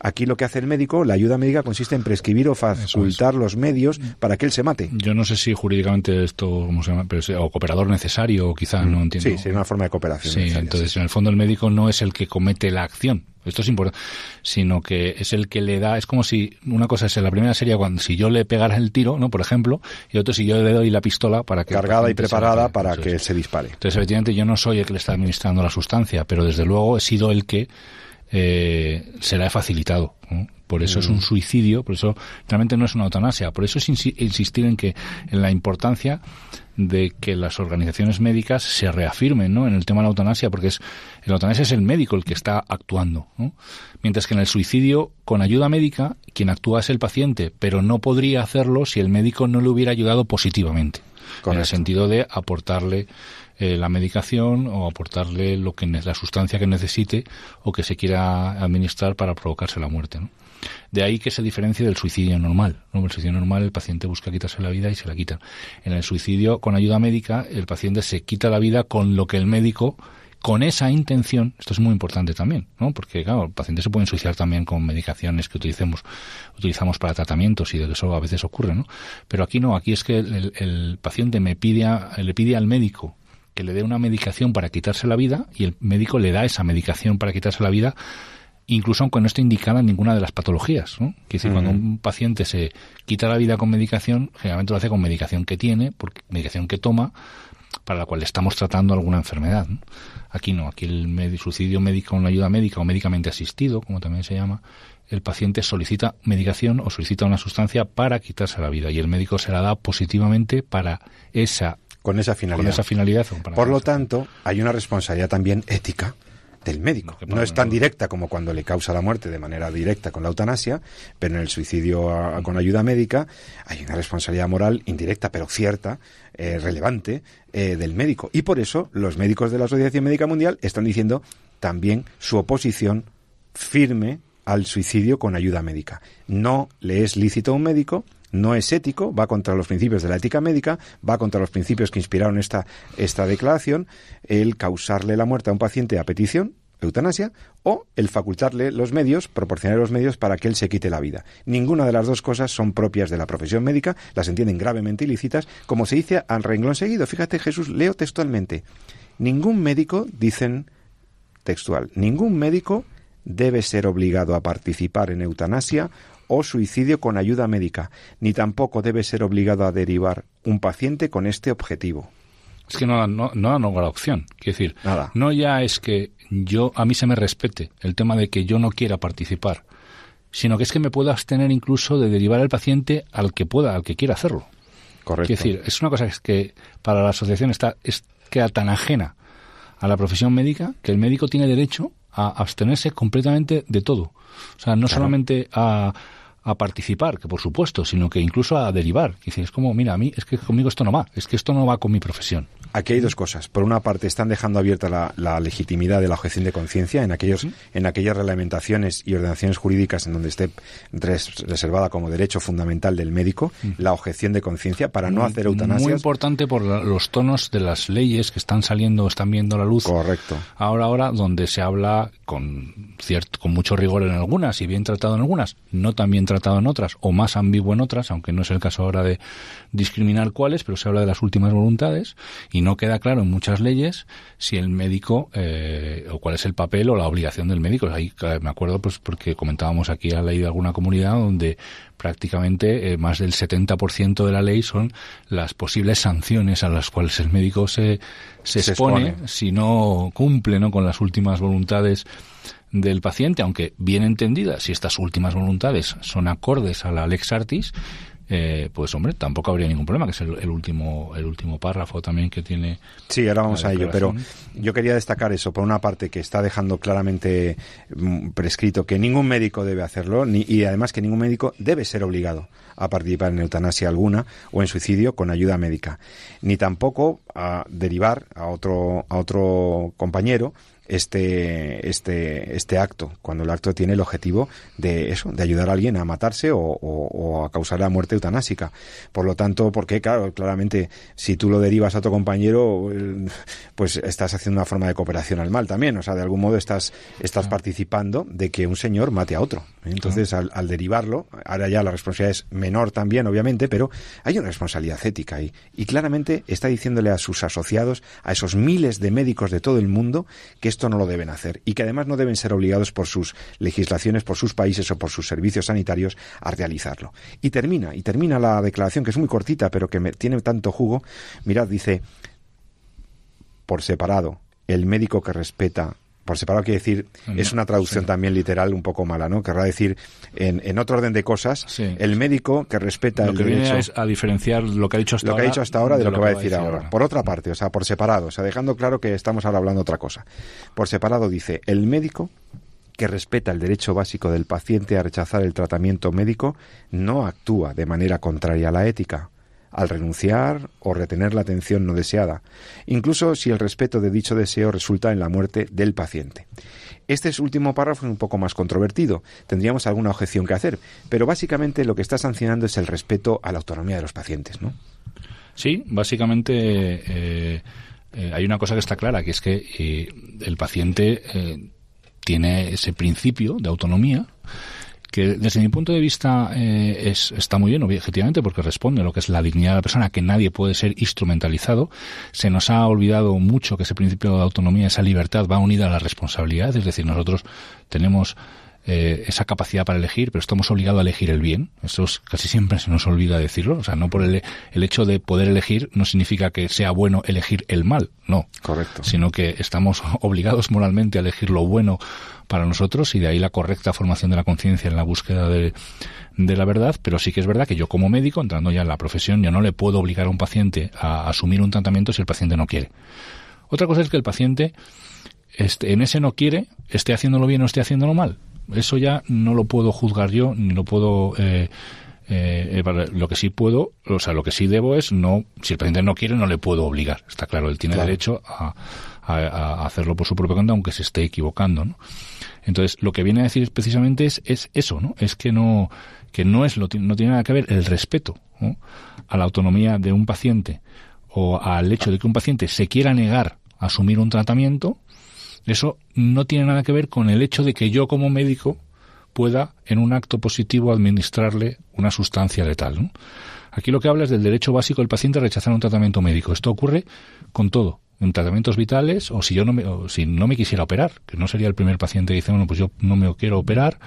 Aquí lo que hace el médico, la ayuda médica consiste en prescribir o facultar los medios para que él se mate. Yo no sé si jurídicamente esto, ¿cómo se llama? o cooperador necesario, o quizá, no mm. entiendo. Sí, sí, una forma de cooperación. Sí, entonces en el fondo el médico no es el que comete la acción, esto es importante, sino que es el que le da, es como si una cosa es, la primera sería cuando si yo le pegara el tiro, ¿no? Por ejemplo, y otro si yo le doy la pistola para que... Cargada y preparada para que se dispare. Entonces, efectivamente, yo no soy el que le está administrando la sustancia, pero desde luego he sido el que eh, se la he facilitado. Por eso es un mm. suicidio, por eso realmente no es una eutanasia. Por eso es insistir en que en la importancia de que las organizaciones médicas se reafirmen ¿no? en el tema de la eutanasia, porque es, la eutanasia es el médico el que está actuando. Mientras que en el suicidio, con ayuda médica, quien actúa es el paciente, pero no podría hacerlo si el médico no le hubiera ayudado positivamente. En el sentido de aportarle eh, la medicación o aportarle lo que la sustancia que necesite o que se quiera administrar para provocarse la muerte. De ahí que se diferencie del suicidio normal. En el suicidio normal el paciente busca quitarse la vida y se la quita. En el suicidio con ayuda médica el paciente se quita la vida con lo que el médico con esa intención, esto es muy importante también, ¿no? Porque, claro, el paciente se puede suicidar también con medicaciones que utilicemos, utilizamos para tratamientos y de eso a veces ocurre, ¿no? Pero aquí no, aquí es que el, el paciente me pide le pide al médico que le dé una medicación para quitarse la vida y el médico le da esa medicación para quitarse la vida incluso aunque no esté indicada ninguna de las patologías. ¿no? Quiere decir, cuando un paciente se quita la vida con medicación, generalmente lo hace con medicación que tiene, porque, medicación que toma, para la cual estamos tratando alguna enfermedad. Aquí no, aquí el suicidio médico con ayuda médica o médicamente asistido, como también se llama, el paciente solicita medicación o solicita una sustancia para quitarse la vida y el médico se la da positivamente para esa con esa finalidad. Con esa finalidad. Por lo tanto, hay una responsabilidad también ética del médico. No es tan directa como cuando le causa la muerte de manera directa con la eutanasia, pero en el suicidio con ayuda médica hay una responsabilidad moral indirecta, pero cierta, eh, relevante, eh, del médico. Y por eso los médicos de la Asociación Médica Mundial están diciendo también su oposición firme al suicidio con ayuda médica. No le es lícito a un médico no es ético, va contra los principios de la ética médica, va contra los principios que inspiraron esta, esta declaración, el causarle la muerte a un paciente a petición, eutanasia, o el facultarle los medios, proporcionarle los medios para que él se quite la vida. Ninguna de las dos cosas son propias de la profesión médica, las entienden gravemente ilícitas, como se dice al renglón seguido. Fíjate, Jesús, leo textualmente. Ningún médico, dicen textual, ningún médico debe ser obligado a participar en eutanasia o suicidio con ayuda médica, ni tampoco debe ser obligado a derivar un paciente con este objetivo. Es que no, no, no da opción. Quiero decir, no ya es que yo a mí se me respete el tema de que yo no quiera participar, sino que es que me puedo abstener incluso de derivar al paciente al que pueda, al que quiera hacerlo. Correcto. Es decir, es una cosa que para la asociación está es, queda tan ajena a la profesión médica que el médico tiene derecho a abstenerse completamente de todo. O sea, no solamente a a participar, que por supuesto, sino que incluso a derivar. Que es como, mira, a mí es que conmigo esto no va, es que esto no va con mi profesión. Aquí hay dos cosas. Por una parte, están dejando abierta la, legitimidad de la objeción de conciencia en aquellos, en aquellas reglamentaciones y ordenaciones jurídicas en donde esté reservada como derecho fundamental del médico, la objeción de conciencia para no hacer eutanasia. Muy importante por los tonos de las leyes que están saliendo, están viendo la luz. Correcto. Ahora, ahora, donde se habla con cierto, con mucho rigor en algunas y bien tratado en algunas, no tan bien tratado en otras o más ambiguo en otras, aunque no es el caso ahora de discriminar cuáles, pero se habla de las últimas voluntades y no queda claro en muchas leyes si el médico eh, o cuál es el papel o la obligación del médico. Ahí me acuerdo pues porque comentábamos aquí a la ley de alguna comunidad donde prácticamente eh, más del 70% de la ley son las posibles sanciones a las cuales el médico se, se, expone, si no cumple ¿no? con las últimas voluntades del paciente, aunque bien entendida, si estas últimas voluntades son acordes a la lex artis, eh, pues hombre, tampoco habría ningún problema, que es el, último el último párrafo también que tiene. Sí, ahora vamos a ello, pero yo quería destacar eso, por una parte que está dejando claramente mm, prescrito que ningún médico debe hacerlo ni, y además que ningún médico debe ser obligado a participar en eutanasia alguna o en suicidio con ayuda médica, ni tampoco a derivar a otro a otro compañero este, este, este acto, cuando el acto tiene el objetivo de eso, de ayudar a alguien a matarse o, a causar la muerte eutanásica. Por lo tanto, porque, claro, claramente, si tú lo derivas a tu compañero, pues estás haciendo una forma de cooperación al mal también. O sea, de algún modo estás, estás participando de que un señor mate a otro. Entonces, al, al, derivarlo, ahora ya la responsabilidad es menor también, obviamente, pero hay una responsabilidad ética ahí. Y claramente está diciéndole a sus asociados, a esos miles de médicos de todo el mundo, que esto no lo deben hacer y que además no deben ser obligados por sus legislaciones, por sus países o por sus servicios sanitarios a realizarlo. Y termina, y termina la declaración que es muy cortita pero que tiene tanto jugo. Mirad, dice, por separado, el médico que respeta por separado quiere decir, es una traducción también literal un poco mala, ¿no? Querrá decir, en, otro orden de cosas, el médico que respeta lo el que derecho... es a diferenciar lo que ha dicho hasta lo ahora. que ha dicho hasta ahora de, lo, que va a decir ahora. Por otra parte, o sea, por separado, o sea, dejando claro que estamos ahora hablando otra cosa. Por separado dice, el médico que respeta el derecho básico del paciente a rechazar el tratamiento médico no actúa de manera contraria a la ética al renunciar o retener la atención no deseada, incluso si el respeto de dicho deseo resulta en la muerte del paciente. Este último párrafo es un poco más controvertido, tendríamos alguna objeción que hacer, pero básicamente lo que está sancionando es el respeto a la autonomía de los pacientes, ¿no? Sí, básicamente eh, eh, hay una cosa que está clara, que es que eh, el paciente tiene ese principio de autonomía que desde mi punto de vista eh, es, está muy bien, objetivamente, porque responde a lo que es la dignidad de la persona, que nadie puede ser instrumentalizado. Se nos ha olvidado mucho que ese principio de autonomía, esa libertad, va unida a la responsabilidad, es decir, nosotros tenemos eh, esa capacidad para elegir, pero estamos obligados a elegir el bien. Eso casi siempre se nos olvida decirlo. O sea, no por el, el, hecho de poder elegir no significa que sea bueno elegir el mal, no. Correcto. Sino que estamos [LAUGHS] obligados moralmente a elegir lo bueno para nosotros y de ahí la correcta formación de la conciencia en la búsqueda de, de la verdad, pero sí que es verdad que yo como médico, entrando ya en la profesión, yo no le puedo obligar a un paciente a asumir un tratamiento si el paciente no quiere. Otra cosa es que el paciente este, en ese no quiere, esté haciéndolo bien o esté haciéndolo mal. Eso ya no lo puedo juzgar yo, ni lo puedo... Eh, eh, lo que sí puedo, o sea, lo que sí debo es no, si el paciente no quiere, no le puedo obligar. Está claro, él tiene derecho a, a, hacerlo por su propia cuenta, aunque se esté equivocando, ¿no? Entonces, lo que viene a decir precisamente es, es eso, ¿no? Es que no, que no es, no tiene nada que ver el respeto a la autonomía de un paciente o al hecho de que un paciente se quiera negar a asumir un tratamiento, eso no tiene nada que ver con el hecho de que yo como médico pueda en un acto positivo administrarle una sustancia letal. Aquí lo que habla es del derecho básico del paciente a rechazar un tratamiento médico. Esto ocurre con todo en tratamientos vitales o si yo no me, si no me quisiera operar, que no sería el primer paciente que dice, bueno, pues yo no me quiero operar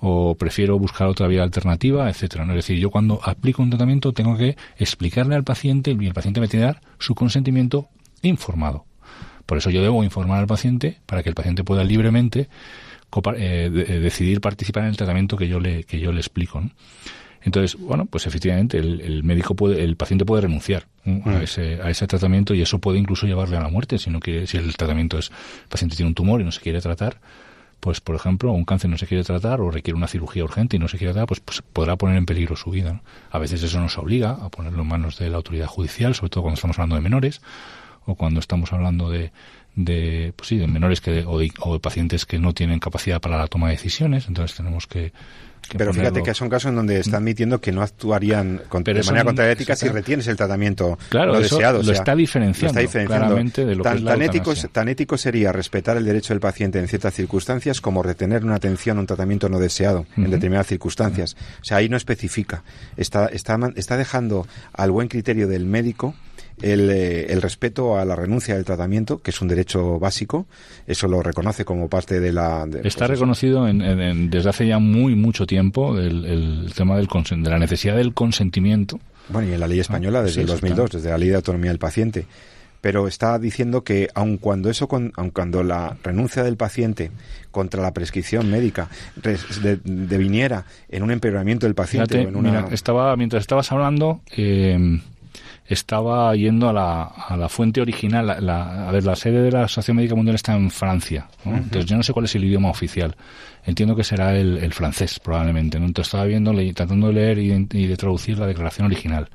o prefiero buscar otra vía alternativa, etcétera. ¿no? Es decir, yo cuando aplico un tratamiento tengo que explicarle al paciente y el paciente me tiene que dar su consentimiento informado. Por eso yo debo informar al paciente para que el paciente pueda libremente eh, decidir participar en el tratamiento que yo le, que yo le explico. ¿no? Entonces, bueno, pues efectivamente el, médico puede, el paciente puede renunciar a, mm. ese, a ese tratamiento y eso puede incluso llevarle a la muerte, sino que si el tratamiento es, el paciente tiene un tumor y no se quiere tratar, pues por ejemplo, un cáncer no se quiere tratar o requiere una cirugía urgente y no se quiere tratar, pues, pues podrá poner en peligro su vida. A veces eso nos obliga a ponerlo en manos de la autoridad judicial, sobre todo cuando estamos hablando de menores o cuando estamos hablando de, de, pues sí, de menores que, o, de, pacientes que no tienen capacidad para la toma de decisiones. Entonces tenemos que, pero fíjate que son casos en donde está admitiendo que no actuarían de manera contra la ética si retienes el tratamiento claro, lo deseado. lo, está diferenciando, claramente de lo tan, que es tan ético, tan ético sería respetar el derecho del paciente en ciertas circunstancias como retener una atención, un tratamiento no deseado en determinadas circunstancias. O sea, ahí no especifica. Está, está, está dejando al buen criterio del médico el, eh, el, respeto a la renuncia del tratamiento, que es un derecho básico, eso lo reconoce como parte de la... Está pues reconocido en, desde hace ya muy mucho tiempo el, el tema del de la necesidad del consentimiento. Bueno, y en la ley española desde el 2002, desde la ley de autonomía del paciente. Pero está diciendo que aun cuando eso, aun cuando la renuncia del paciente contra la prescripción médica deviniera en un empeoramiento del paciente, en una... estaba mientras estabas hablando. Eh, estaba yendo a la, a la fuente original. a ver, la sede de la Asociación Médica Mundial está en Francia. Entonces, yo no sé cuál es el idioma oficial. Entiendo que será el, francés, probablemente. ¿no? Entonces, estaba viendo, tratando de leer y, de traducir la declaración original,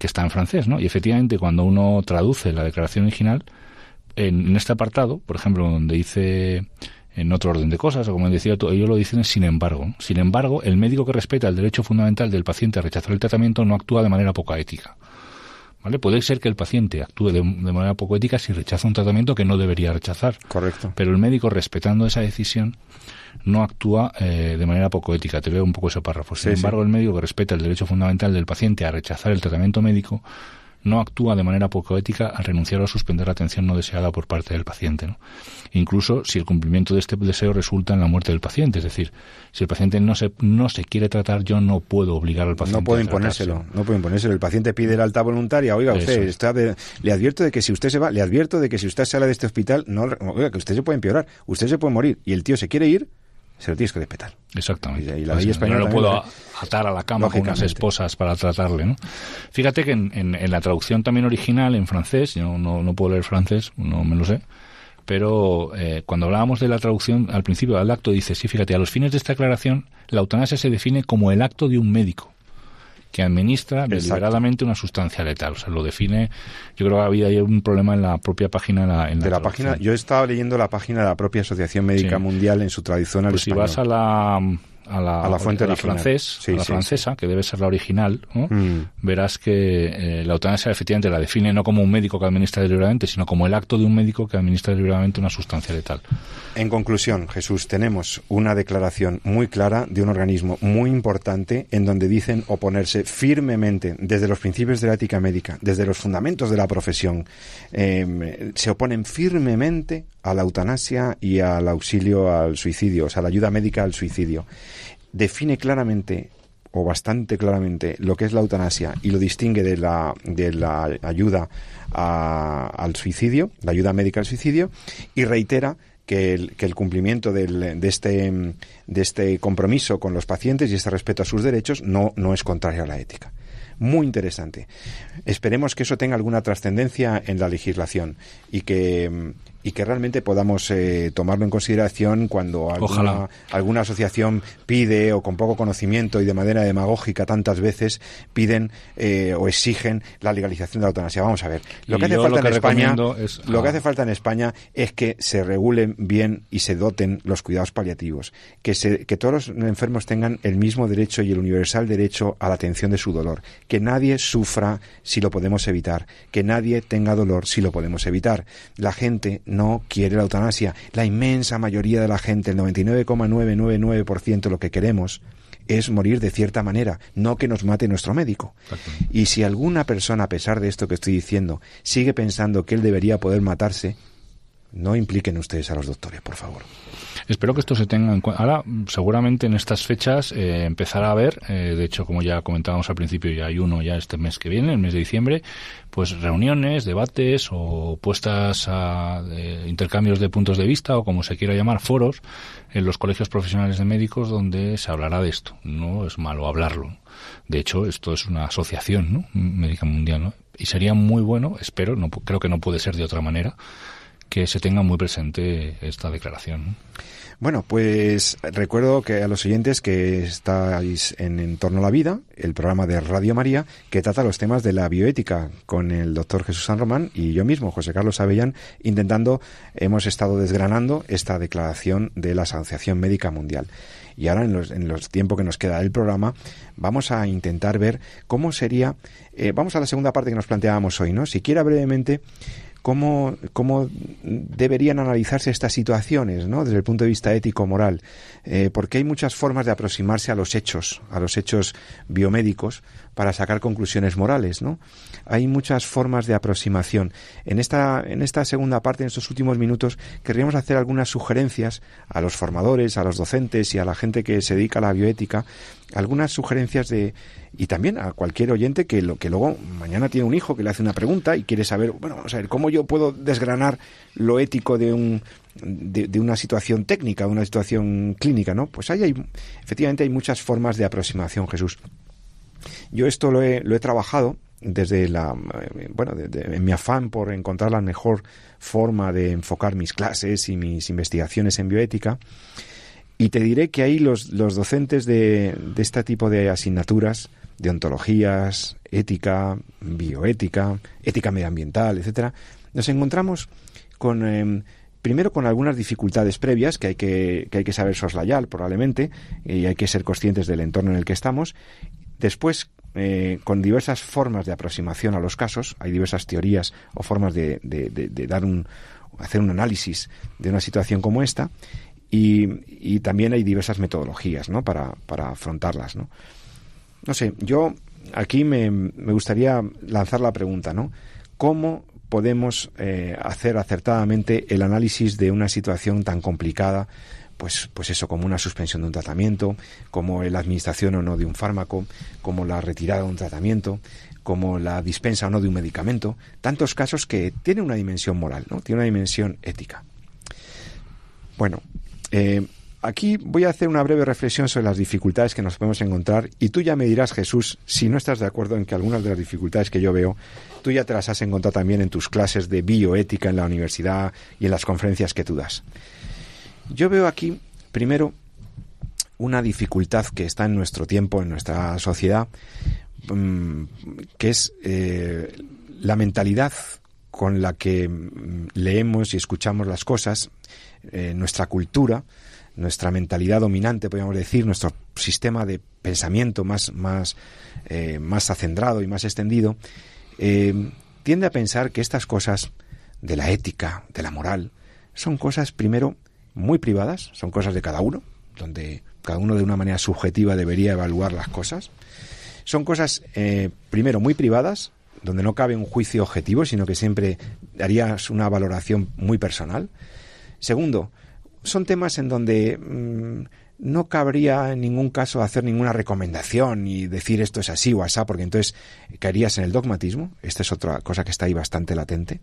que está en francés. ¿no? Y efectivamente, cuando uno traduce la declaración original, en, en este apartado, por ejemplo, donde dice en otro orden de cosas, o como decía tú, ellos lo dicen sin embargo. Sin embargo, el médico que respeta el derecho fundamental del paciente a rechazar el tratamiento no actúa de manera poco ética. ¿Vale? Puede ser que el paciente actúe de, manera poco ética si rechaza un tratamiento que no debería rechazar. Correcto. Pero el médico, respetando esa decisión, no actúa eh, de manera poco ética. Te veo un poco ese párrafo. Sin embargo, el médico que respeta el derecho fundamental del paciente a rechazar el tratamiento médico no actúa de manera poco ética al renunciar o suspender la atención no deseada por parte del paciente. ¿no? Incluso si el cumplimiento de este deseo resulta en la muerte del paciente. Es decir, si el paciente no se, no se quiere tratar, yo no puedo obligar al paciente. No puedo imponérselo, no puedo imponérselo. El paciente pide la alta voluntaria. Oiga, usted, está le advierto de que si usted se va, le advierto de que si usted sale de este hospital, no, oiga, que usted se puede empeorar, usted se puede morir. Y el tío se quiere ir, se lo tienes que respetar. Exactamente. Y, la ley española no lo puedo atar a la cama con unas esposas para tratarle. ¿no? Fíjate que en, la traducción también original en francés, yo no, no puedo leer francés, no me lo sé, pero eh, cuando hablábamos de la traducción al principio del acto dice, sí, fíjate, a los fines de esta aclaración, la eutanasia se define como el acto de un médico que administra deliberadamente una sustancia letal. O sea, lo define. Yo creo que había ahí un problema en la propia página. En de la página, yo estaba leyendo la página de la propia Asociación Médica Mundial en su traducción al pues español. Si vas a la a la, fuente la francés, la francesa, que debe ser la original, mm. verás que eh, la eutanasia efectivamente la define no como un médico que administra deliberadamente, sino como el acto de un médico que administra deliberadamente una sustancia letal. En conclusión, Jesús, tenemos una declaración muy clara de un organismo muy importante en donde dicen oponerse firmemente desde los principios de la ética médica, desde los fundamentos de la profesión, em, se oponen firmemente a la eutanasia y al auxilio al suicidio, o sea, la ayuda médica al suicidio. Define claramente o bastante claramente lo que es la eutanasia y lo distingue de la, de la ayuda al suicidio, la ayuda médica al suicidio, y reitera que el, que el cumplimiento de, este, de este compromiso con los pacientes y este respeto a sus derechos no, no es contrario a la ética muy interesante. Esperemos que eso tenga alguna trascendencia en la legislación y que y que realmente podamos eh, tomarlo en consideración cuando alguna, alguna, asociación pide o con poco conocimiento y de manera demagógica tantas veces piden eh, o exigen la legalización de la eutanasia. Vamos a ver, lo que hace falta en España, lo que hace falta en España es que se regulen bien y se doten los cuidados paliativos, que se, que todos los enfermos tengan el mismo derecho y el universal derecho a la atención de su dolor, que nadie sufra si lo podemos evitar, que nadie tenga dolor si lo podemos evitar. La gente no quiere la eutanasia. La inmensa mayoría de la gente, el 99,999% lo que queremos es morir de cierta manera, no que nos mate nuestro médico. Y si alguna persona, a pesar de esto que estoy diciendo, sigue pensando que él debería poder matarse, no impliquen ustedes a los doctores, por favor. Espero que esto se tenga en cuenta. Ahora, seguramente en estas fechas eh, empezará a haber, eh, de hecho, como ya comentábamos al principio, ya hay uno ya este mes que viene, el mes de diciembre, pues reuniones, debates o puestas a intercambios de puntos de vista o como se quiera llamar, foros en los colegios profesionales de médicos donde se hablará de esto. No es malo hablarlo. De hecho, esto es una asociación ¿no? médica mundial, ¿no? Y sería muy bueno, espero, no creo que no puede ser de otra manera, que se tenga muy presente esta declaración. Bueno, pues recuerdo que a los oyentes que estáis en Entorno a la Vida, el programa de Radio María, que trata los temas de la bioética con el doctor Jesús San Román y yo mismo, José Carlos Avellán, intentando, hemos estado desgranando esta declaración de la Asociación Médica Mundial. Y ahora, en los, en los tiempos que nos queda del programa, vamos a intentar ver cómo sería. Eh, vamos a la segunda parte que nos planteábamos hoy, ¿no? Siquiera brevemente cómo, cómo deberían analizarse estas situaciones, ¿no? Desde el punto de vista ético-moral, eh, porque hay muchas formas de aproximarse a los hechos, a los hechos biomédicos, para sacar conclusiones morales, ¿no? Hay muchas formas de aproximación. En esta, en esta segunda parte, en estos últimos minutos, querríamos hacer algunas sugerencias a los formadores, a los docentes y a la gente que se dedica a la bioética, algunas sugerencias de y también a cualquier oyente que lo que luego mañana tiene un hijo que le hace una pregunta y quiere saber, bueno, vamos a ver, cómo yo puedo desgranar lo ético de un de, una situación técnica, de una situación clínica, ¿no? Pues ahí hay efectivamente hay muchas formas de aproximación, Jesús. Yo esto lo he, lo he trabajado desde la eh, bueno en mi afán por encontrar la mejor forma de enfocar mis clases y mis investigaciones en bioética y te diré que ahí los, los docentes de, de este tipo de asignaturas de ontologías ética bioética ética medioambiental etcétera nos encontramos con em, primero con algunas dificultades previas que hay que, que hay que saber soslayar probablemente y hay que ser conscientes del entorno en el que estamos después eh, con diversas formas de aproximación a los casos, hay diversas teorías o formas de, dar un, hacer un análisis de una situación como esta, y, también hay diversas metodologías ¿no? para, para afrontarlas. ¿no? No sé, yo aquí me, me, gustaría lanzar la pregunta, ¿no? ¿Cómo podemos eh, hacer acertadamente el análisis de una situación tan complicada pues, pues eso, como una suspensión de un tratamiento, como la administración o no de un fármaco, como la retirada de un tratamiento, como la dispensa o no de un medicamento, tantos casos que tienen una dimensión moral, ¿no? Tiene una dimensión ética. Bueno, eh, aquí voy a hacer una breve reflexión sobre las dificultades que nos podemos encontrar y tú ya me dirás, Jesús, si no estás de acuerdo en que algunas de las dificultades que yo veo, tú ya te las has encontrado también en tus clases de bioética en la universidad y en las conferencias que tú das. Yo veo aquí, primero, una dificultad que está en nuestro tiempo, en nuestra sociedad, mm, que es eh, la mentalidad con la que mm, leemos y escuchamos las cosas, eh, nuestra cultura, nuestra mentalidad dominante, podríamos decir, nuestro sistema de pensamiento más, más, eh, más acendrado y más extendido, tiende a pensar que estas cosas de la ética, de la moral, son cosas, primero, muy privadas, son cosas de cada uno, donde cada uno de una manera subjetiva debería evaluar las cosas. Son cosas, eh, primero, muy privadas, donde no cabe un juicio objetivo, sino que siempre harías una valoración muy personal. Segundo, son temas en donde mm, no cabría en ningún caso hacer ninguna recomendación y decir esto es así o asá, porque entonces caerías en el dogmatismo. Esta es otra cosa que está ahí bastante latente.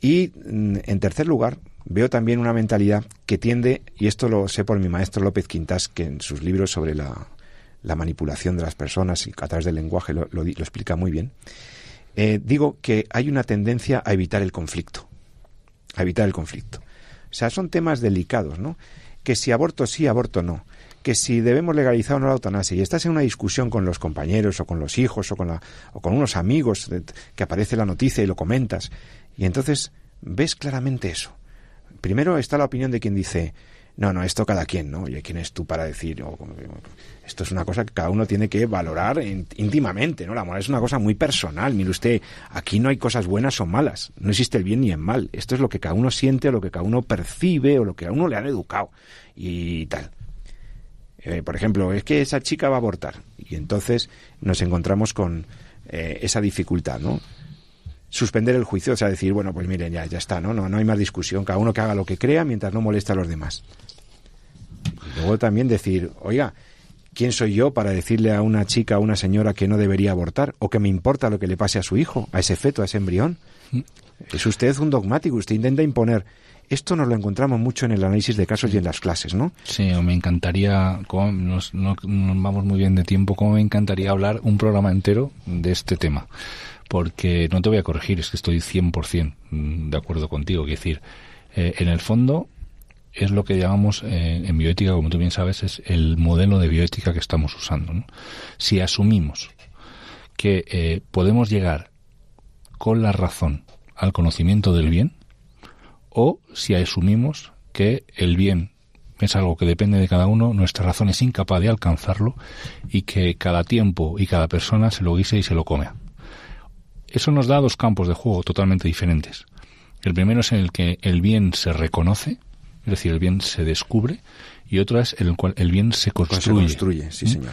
Y mm, en tercer lugar, veo también una mentalidad que tiende, y esto lo sé por mi maestro López Quintas, que en sus libros sobre la, manipulación de las personas y a través del lenguaje lo, explica muy bien, eh, digo que hay una tendencia a evitar el conflicto, a evitar el conflicto. O sea, son temas delicados, ¿no? Que si aborto sí, aborto no. Que si debemos legalizar o no la eutanasia. Y estás en una discusión con los compañeros o con los hijos o con, la, o con unos amigos que aparece la noticia y lo comentas. Y entonces ves claramente eso primero está la opinión de quien dice, no, no, esto cada quien, ¿no? Oye, ¿quién es tú para decir? esto es una cosa que cada uno tiene que valorar íntimamente, ¿no? La moral es una cosa muy personal. Mire usted, aquí no hay cosas buenas o malas. No existe el bien ni el mal. Esto es lo que cada uno siente, o lo que cada uno percibe, o lo que a uno le han educado. Y tal. Eh, por ejemplo, es que esa chica va a abortar. Y entonces nos encontramos con eh, esa dificultad, ¿no? suspender el juicio, o sea, decir, bueno, pues miren, ya, ya está, ¿no? ¿no? No hay más discusión, cada uno que haga lo que crea mientras no moleste a los demás. Luego también decir, oiga, ¿quién soy yo para decirle a una chica, a una señora que no debería abortar o que me importa lo que le pase a su hijo, a ese feto, a ese embrión? Mm. Es usted un dogmático, usted intenta imponer. Esto nos lo encontramos mucho en el análisis de casos y en las clases, ¿no? Sí, me encantaría, como nos, no, nos vamos muy bien de tiempo, como me encantaría hablar un programa entero de este tema porque no te voy a corregir, es que estoy 100% de acuerdo contigo. Es decir, eh, en el fondo es lo que llamamos eh, en bioética, como tú bien sabes, es el modelo de bioética que estamos usando. Si asumimos que eh, podemos llegar con la razón al conocimiento del bien, o si asumimos que el bien es algo que depende de cada uno, nuestra razón es incapaz de alcanzarlo y que cada tiempo y cada persona se lo guise y se lo come. Eso nos da dos campos de juego totalmente diferentes. El primero es en el que el bien se reconoce, es decir, el bien se descubre, y otro es en el cual el bien se construye. Se construye, sí, ¿Mm? señor.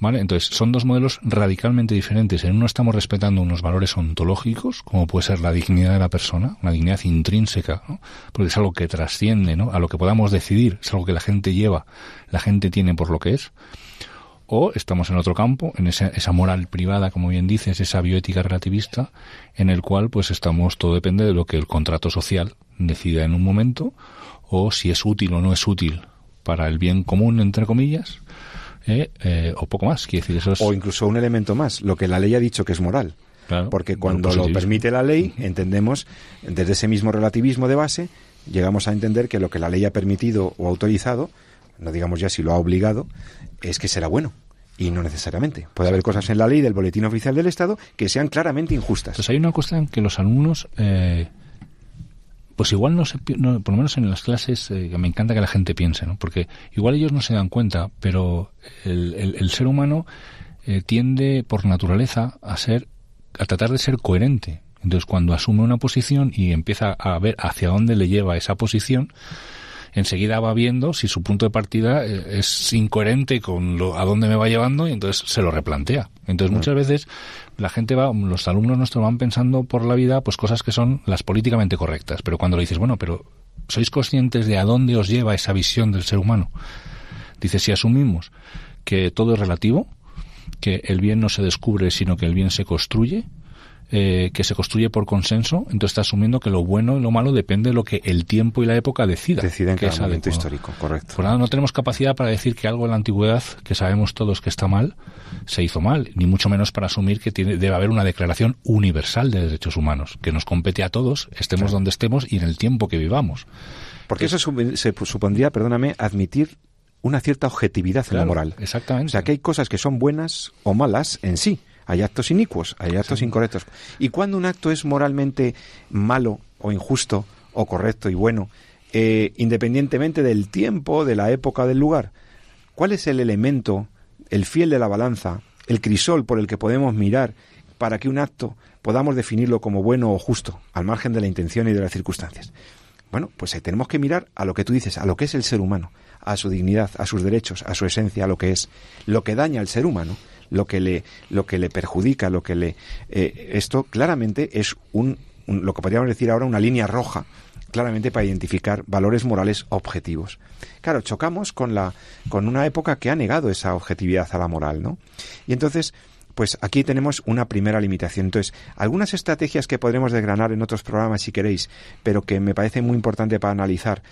¿Vale? Entonces, son dos modelos radicalmente diferentes. En uno estamos respetando unos valores ontológicos, como puede ser la dignidad de la persona, una dignidad intrínseca, ¿no? porque es algo que trasciende ¿no? a lo que podamos decidir, es algo que la gente lleva, la gente tiene por lo que es. O estamos en otro campo, en esa, esa moral privada, como bien dices, esa bioética relativista, en el cual pues estamos, todo depende de lo que el contrato social decida en un momento, o si es útil o no es útil para el bien común, entre comillas, eh, eh, o poco más. Decir, eso O incluso un elemento más, lo que la ley ha dicho que es moral. Porque cuando lo permite la ley, entendemos, desde ese mismo relativismo de base, llegamos a entender que lo que la ley ha permitido o autorizado, no digamos ya si lo ha obligado, es que será bueno. Y no necesariamente. Puede haber cosas en la ley del Boletín Oficial del Estado que sean claramente injustas. Pues hay una cuestión que los alumnos eh, pues igual no se, por lo menos en las clases, eh, me encanta que la gente piense, ¿no? Porque igual ellos no se dan cuenta, pero el, ser humano eh, tiende por naturaleza a ser, a tratar de ser coherente. Entonces cuando asume una posición y empieza a ver hacia dónde le lleva esa posición, enseguida va viendo si su punto de partida eh, es incoherente con lo, a dónde me va llevando y entonces se lo replantea. Entonces muchas veces la gente va, los alumnos nuestros van pensando por la vida pues cosas que son las políticamente correctas, pero cuando le dices, bueno, pero ¿sois conscientes de a dónde os lleva esa visión del ser humano? Dice, si asumimos que todo es relativo, que el bien no se descubre, sino que el bien se construye, eh, que se construye por consenso, entonces está asumiendo que lo bueno y lo malo depende de lo que el tiempo y la época decida. Deciden que es momento histórico, correcto. Por nada, no tenemos capacidad para decir que algo en la antigüedad, que sabemos todos que está mal, se hizo mal, ni mucho menos para asumir que tiene, debe haber una declaración universal de derechos humanos, que nos compete a todos, estemos donde estemos y en el tiempo que vivamos. Porque eso se supondría, perdóname, admitir una cierta objetividad en la moral. Exactamente. O sea, que hay cosas que son buenas o malas en sí hay actos inicuos, hay actos incorrectos. Y cuando un acto es moralmente malo o injusto o correcto y bueno, eh, independientemente del tiempo, de la época, del lugar, ¿cuál es el elemento, el fiel de la balanza, el crisol por el que podemos mirar para que un acto podamos definirlo como bueno o justo, al margen de la intención y de las circunstancias? Bueno, pues ahí tenemos que mirar a lo que tú dices, a lo que es el ser humano, a su dignidad, a sus derechos, a su esencia, a lo que es. Lo que daña al ser humano lo que le, lo que le perjudica, lo que le... Eh, esto claramente es un, lo que podríamos decir ahora una línea roja, claramente para identificar valores morales objetivos. Claro, chocamos con, la, con una época que ha negado esa objetividad a la moral, ¿no? Y entonces, pues aquí tenemos una primera limitación. Entonces, algunas estrategias que podremos desgranar en otros programas si queréis, pero que me parece muy importante para analizar.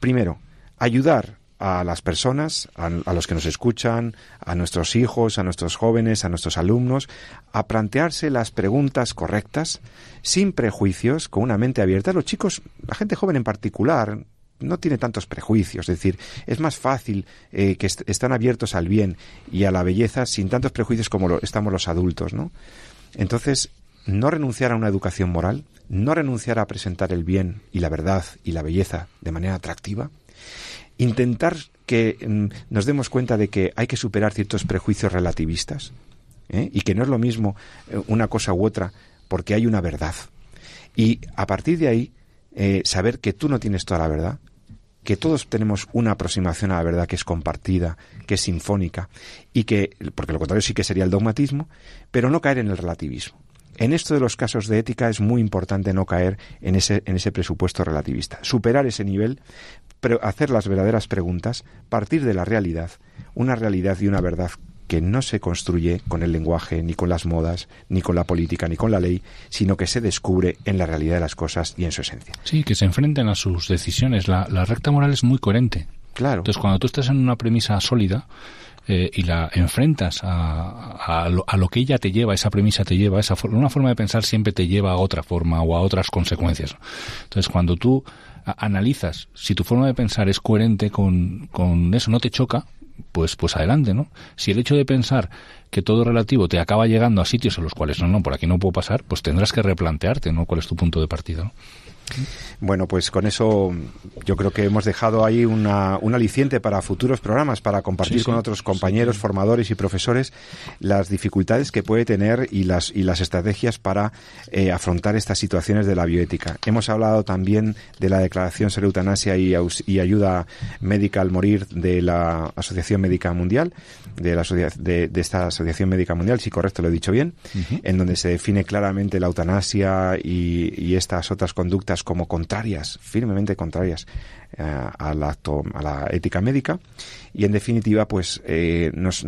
Primero, ayudar a las personas, a, los que nos escuchan, a nuestros hijos, a nuestros jóvenes, a nuestros alumnos, a plantearse las preguntas correctas, sin prejuicios, con una mente abierta. Los chicos, la gente joven en particular, no tiene tantos prejuicios, es decir, es más fácil eh, que están abiertos al bien y a la belleza sin tantos prejuicios como lo, estamos los adultos, ¿no? Entonces, no renunciar a una educación moral, no renunciar a presentar el bien y la verdad y la belleza de manera atractiva, intentar que mm, nos demos cuenta de que hay que superar ciertos prejuicios relativistas ¿eh? y que no es lo mismo eh, una cosa u otra porque hay una verdad. Y a partir de ahí, eh, saber que tú no tienes toda la verdad, que todos tenemos una aproximación a la verdad que es compartida, que es sinfónica, y que, porque lo contrario sí que sería el dogmatismo, pero no caer en el relativismo. En esto de los casos de ética es muy importante no caer en ese, en ese presupuesto relativista, superar ese nivel hacer las verdaderas preguntas, partir de la realidad, una realidad y una verdad que no se construye con el lenguaje, ni con las modas, ni con la política, ni con la ley, sino que se descubre en la realidad de las cosas y en su esencia. Sí, que se enfrenten a sus decisiones. La, recta moral es muy coherente. Claro. Entonces, cuando tú estás en una premisa sólida, eh, y la enfrentas a, a, lo, que ella te lleva, esa premisa te lleva, esa una forma de pensar siempre te lleva a otra forma o a otras consecuencias. Entonces, cuando tú analizas si tu forma de pensar es coherente con, con eso, no te choca, pues, pues adelante, ¿no? Si el hecho de pensar que todo relativo te acaba llegando a sitios en los cuales no, no, por aquí no puedo pasar, pues tendrás que replantearte, ¿no? ¿Cuál es tu punto de partida? Bueno, pues con eso yo creo que hemos dejado ahí una, un aliciente para futuros programas, para compartir con otros compañeros, formadores y profesores las dificultades que puede tener y las, y las estrategias para eh, afrontar estas situaciones de la bioética. Hemos hablado también de la declaración sobre eutanasia y, y ayuda médica al morir de la Asociación Médica Mundial, de, la de, de, esta Asociación Médica Mundial, si correcto lo he dicho bien, en donde se define claramente la eutanasia y, y estas otras conductas como contrarias, firmemente contrarias eh, al acto, a la ética médica. Y en definitiva, pues eh, nos,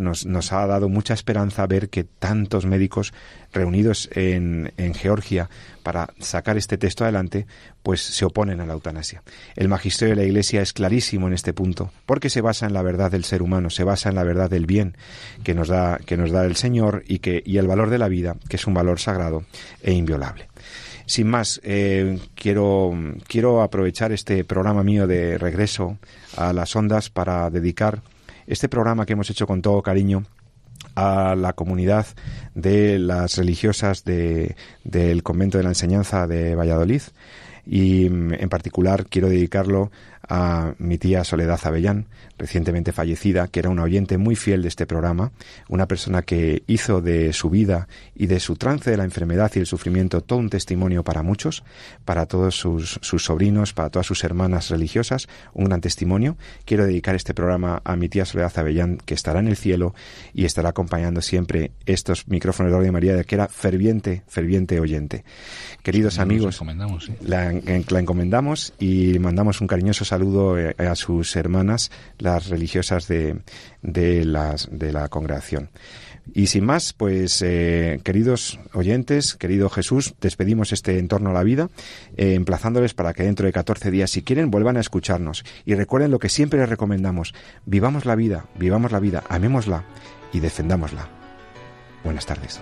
ha dado mucha esperanza ver que tantos médicos reunidos en, en Georgia para sacar este texto adelante, pues se oponen a la eutanasia. El magisterio de la Iglesia es clarísimo en este punto, porque se basa en la verdad del ser humano, se basa en la verdad del bien que nos da, que nos da el Señor y que, y el valor de la vida, que es un valor sagrado e inviolable. Sin más, eh, quiero, quiero aprovechar este programa mío de regreso a las ondas para dedicar este programa que hemos hecho con todo cariño a la comunidad de las religiosas de, del convento de la enseñanza de Valladolid. Y en particular quiero dedicarlo a mi tía Soledad Avellán, recientemente fallecida, que era una oyente muy fiel de este programa, una persona que hizo de su vida y de su trance de la enfermedad y el sufrimiento todo un testimonio para muchos, para todos sus, sus sobrinos, para todas sus hermanas religiosas, un gran testimonio. Quiero dedicar este programa a mi tía Soledad Avellán, que estará en el cielo y estará acompañando siempre estos micrófonos de Radio María, que era ferviente, ferviente oyente. Queridos amigos, la, la encomendamos y mandamos un cariñoso saludo eh, a sus hermanas, las religiosas de, de, las, de la congregación. Y sin más, pues eh, queridos oyentes, querido Jesús, despedimos este entorno a la vida, eh, emplazándoles para que dentro de 14 días, si quieren, vuelvan a escucharnos. Y recuerden lo que siempre les recomendamos, vivamos la vida, vivamos la vida, amémosla y defendámosla. Buenas tardes.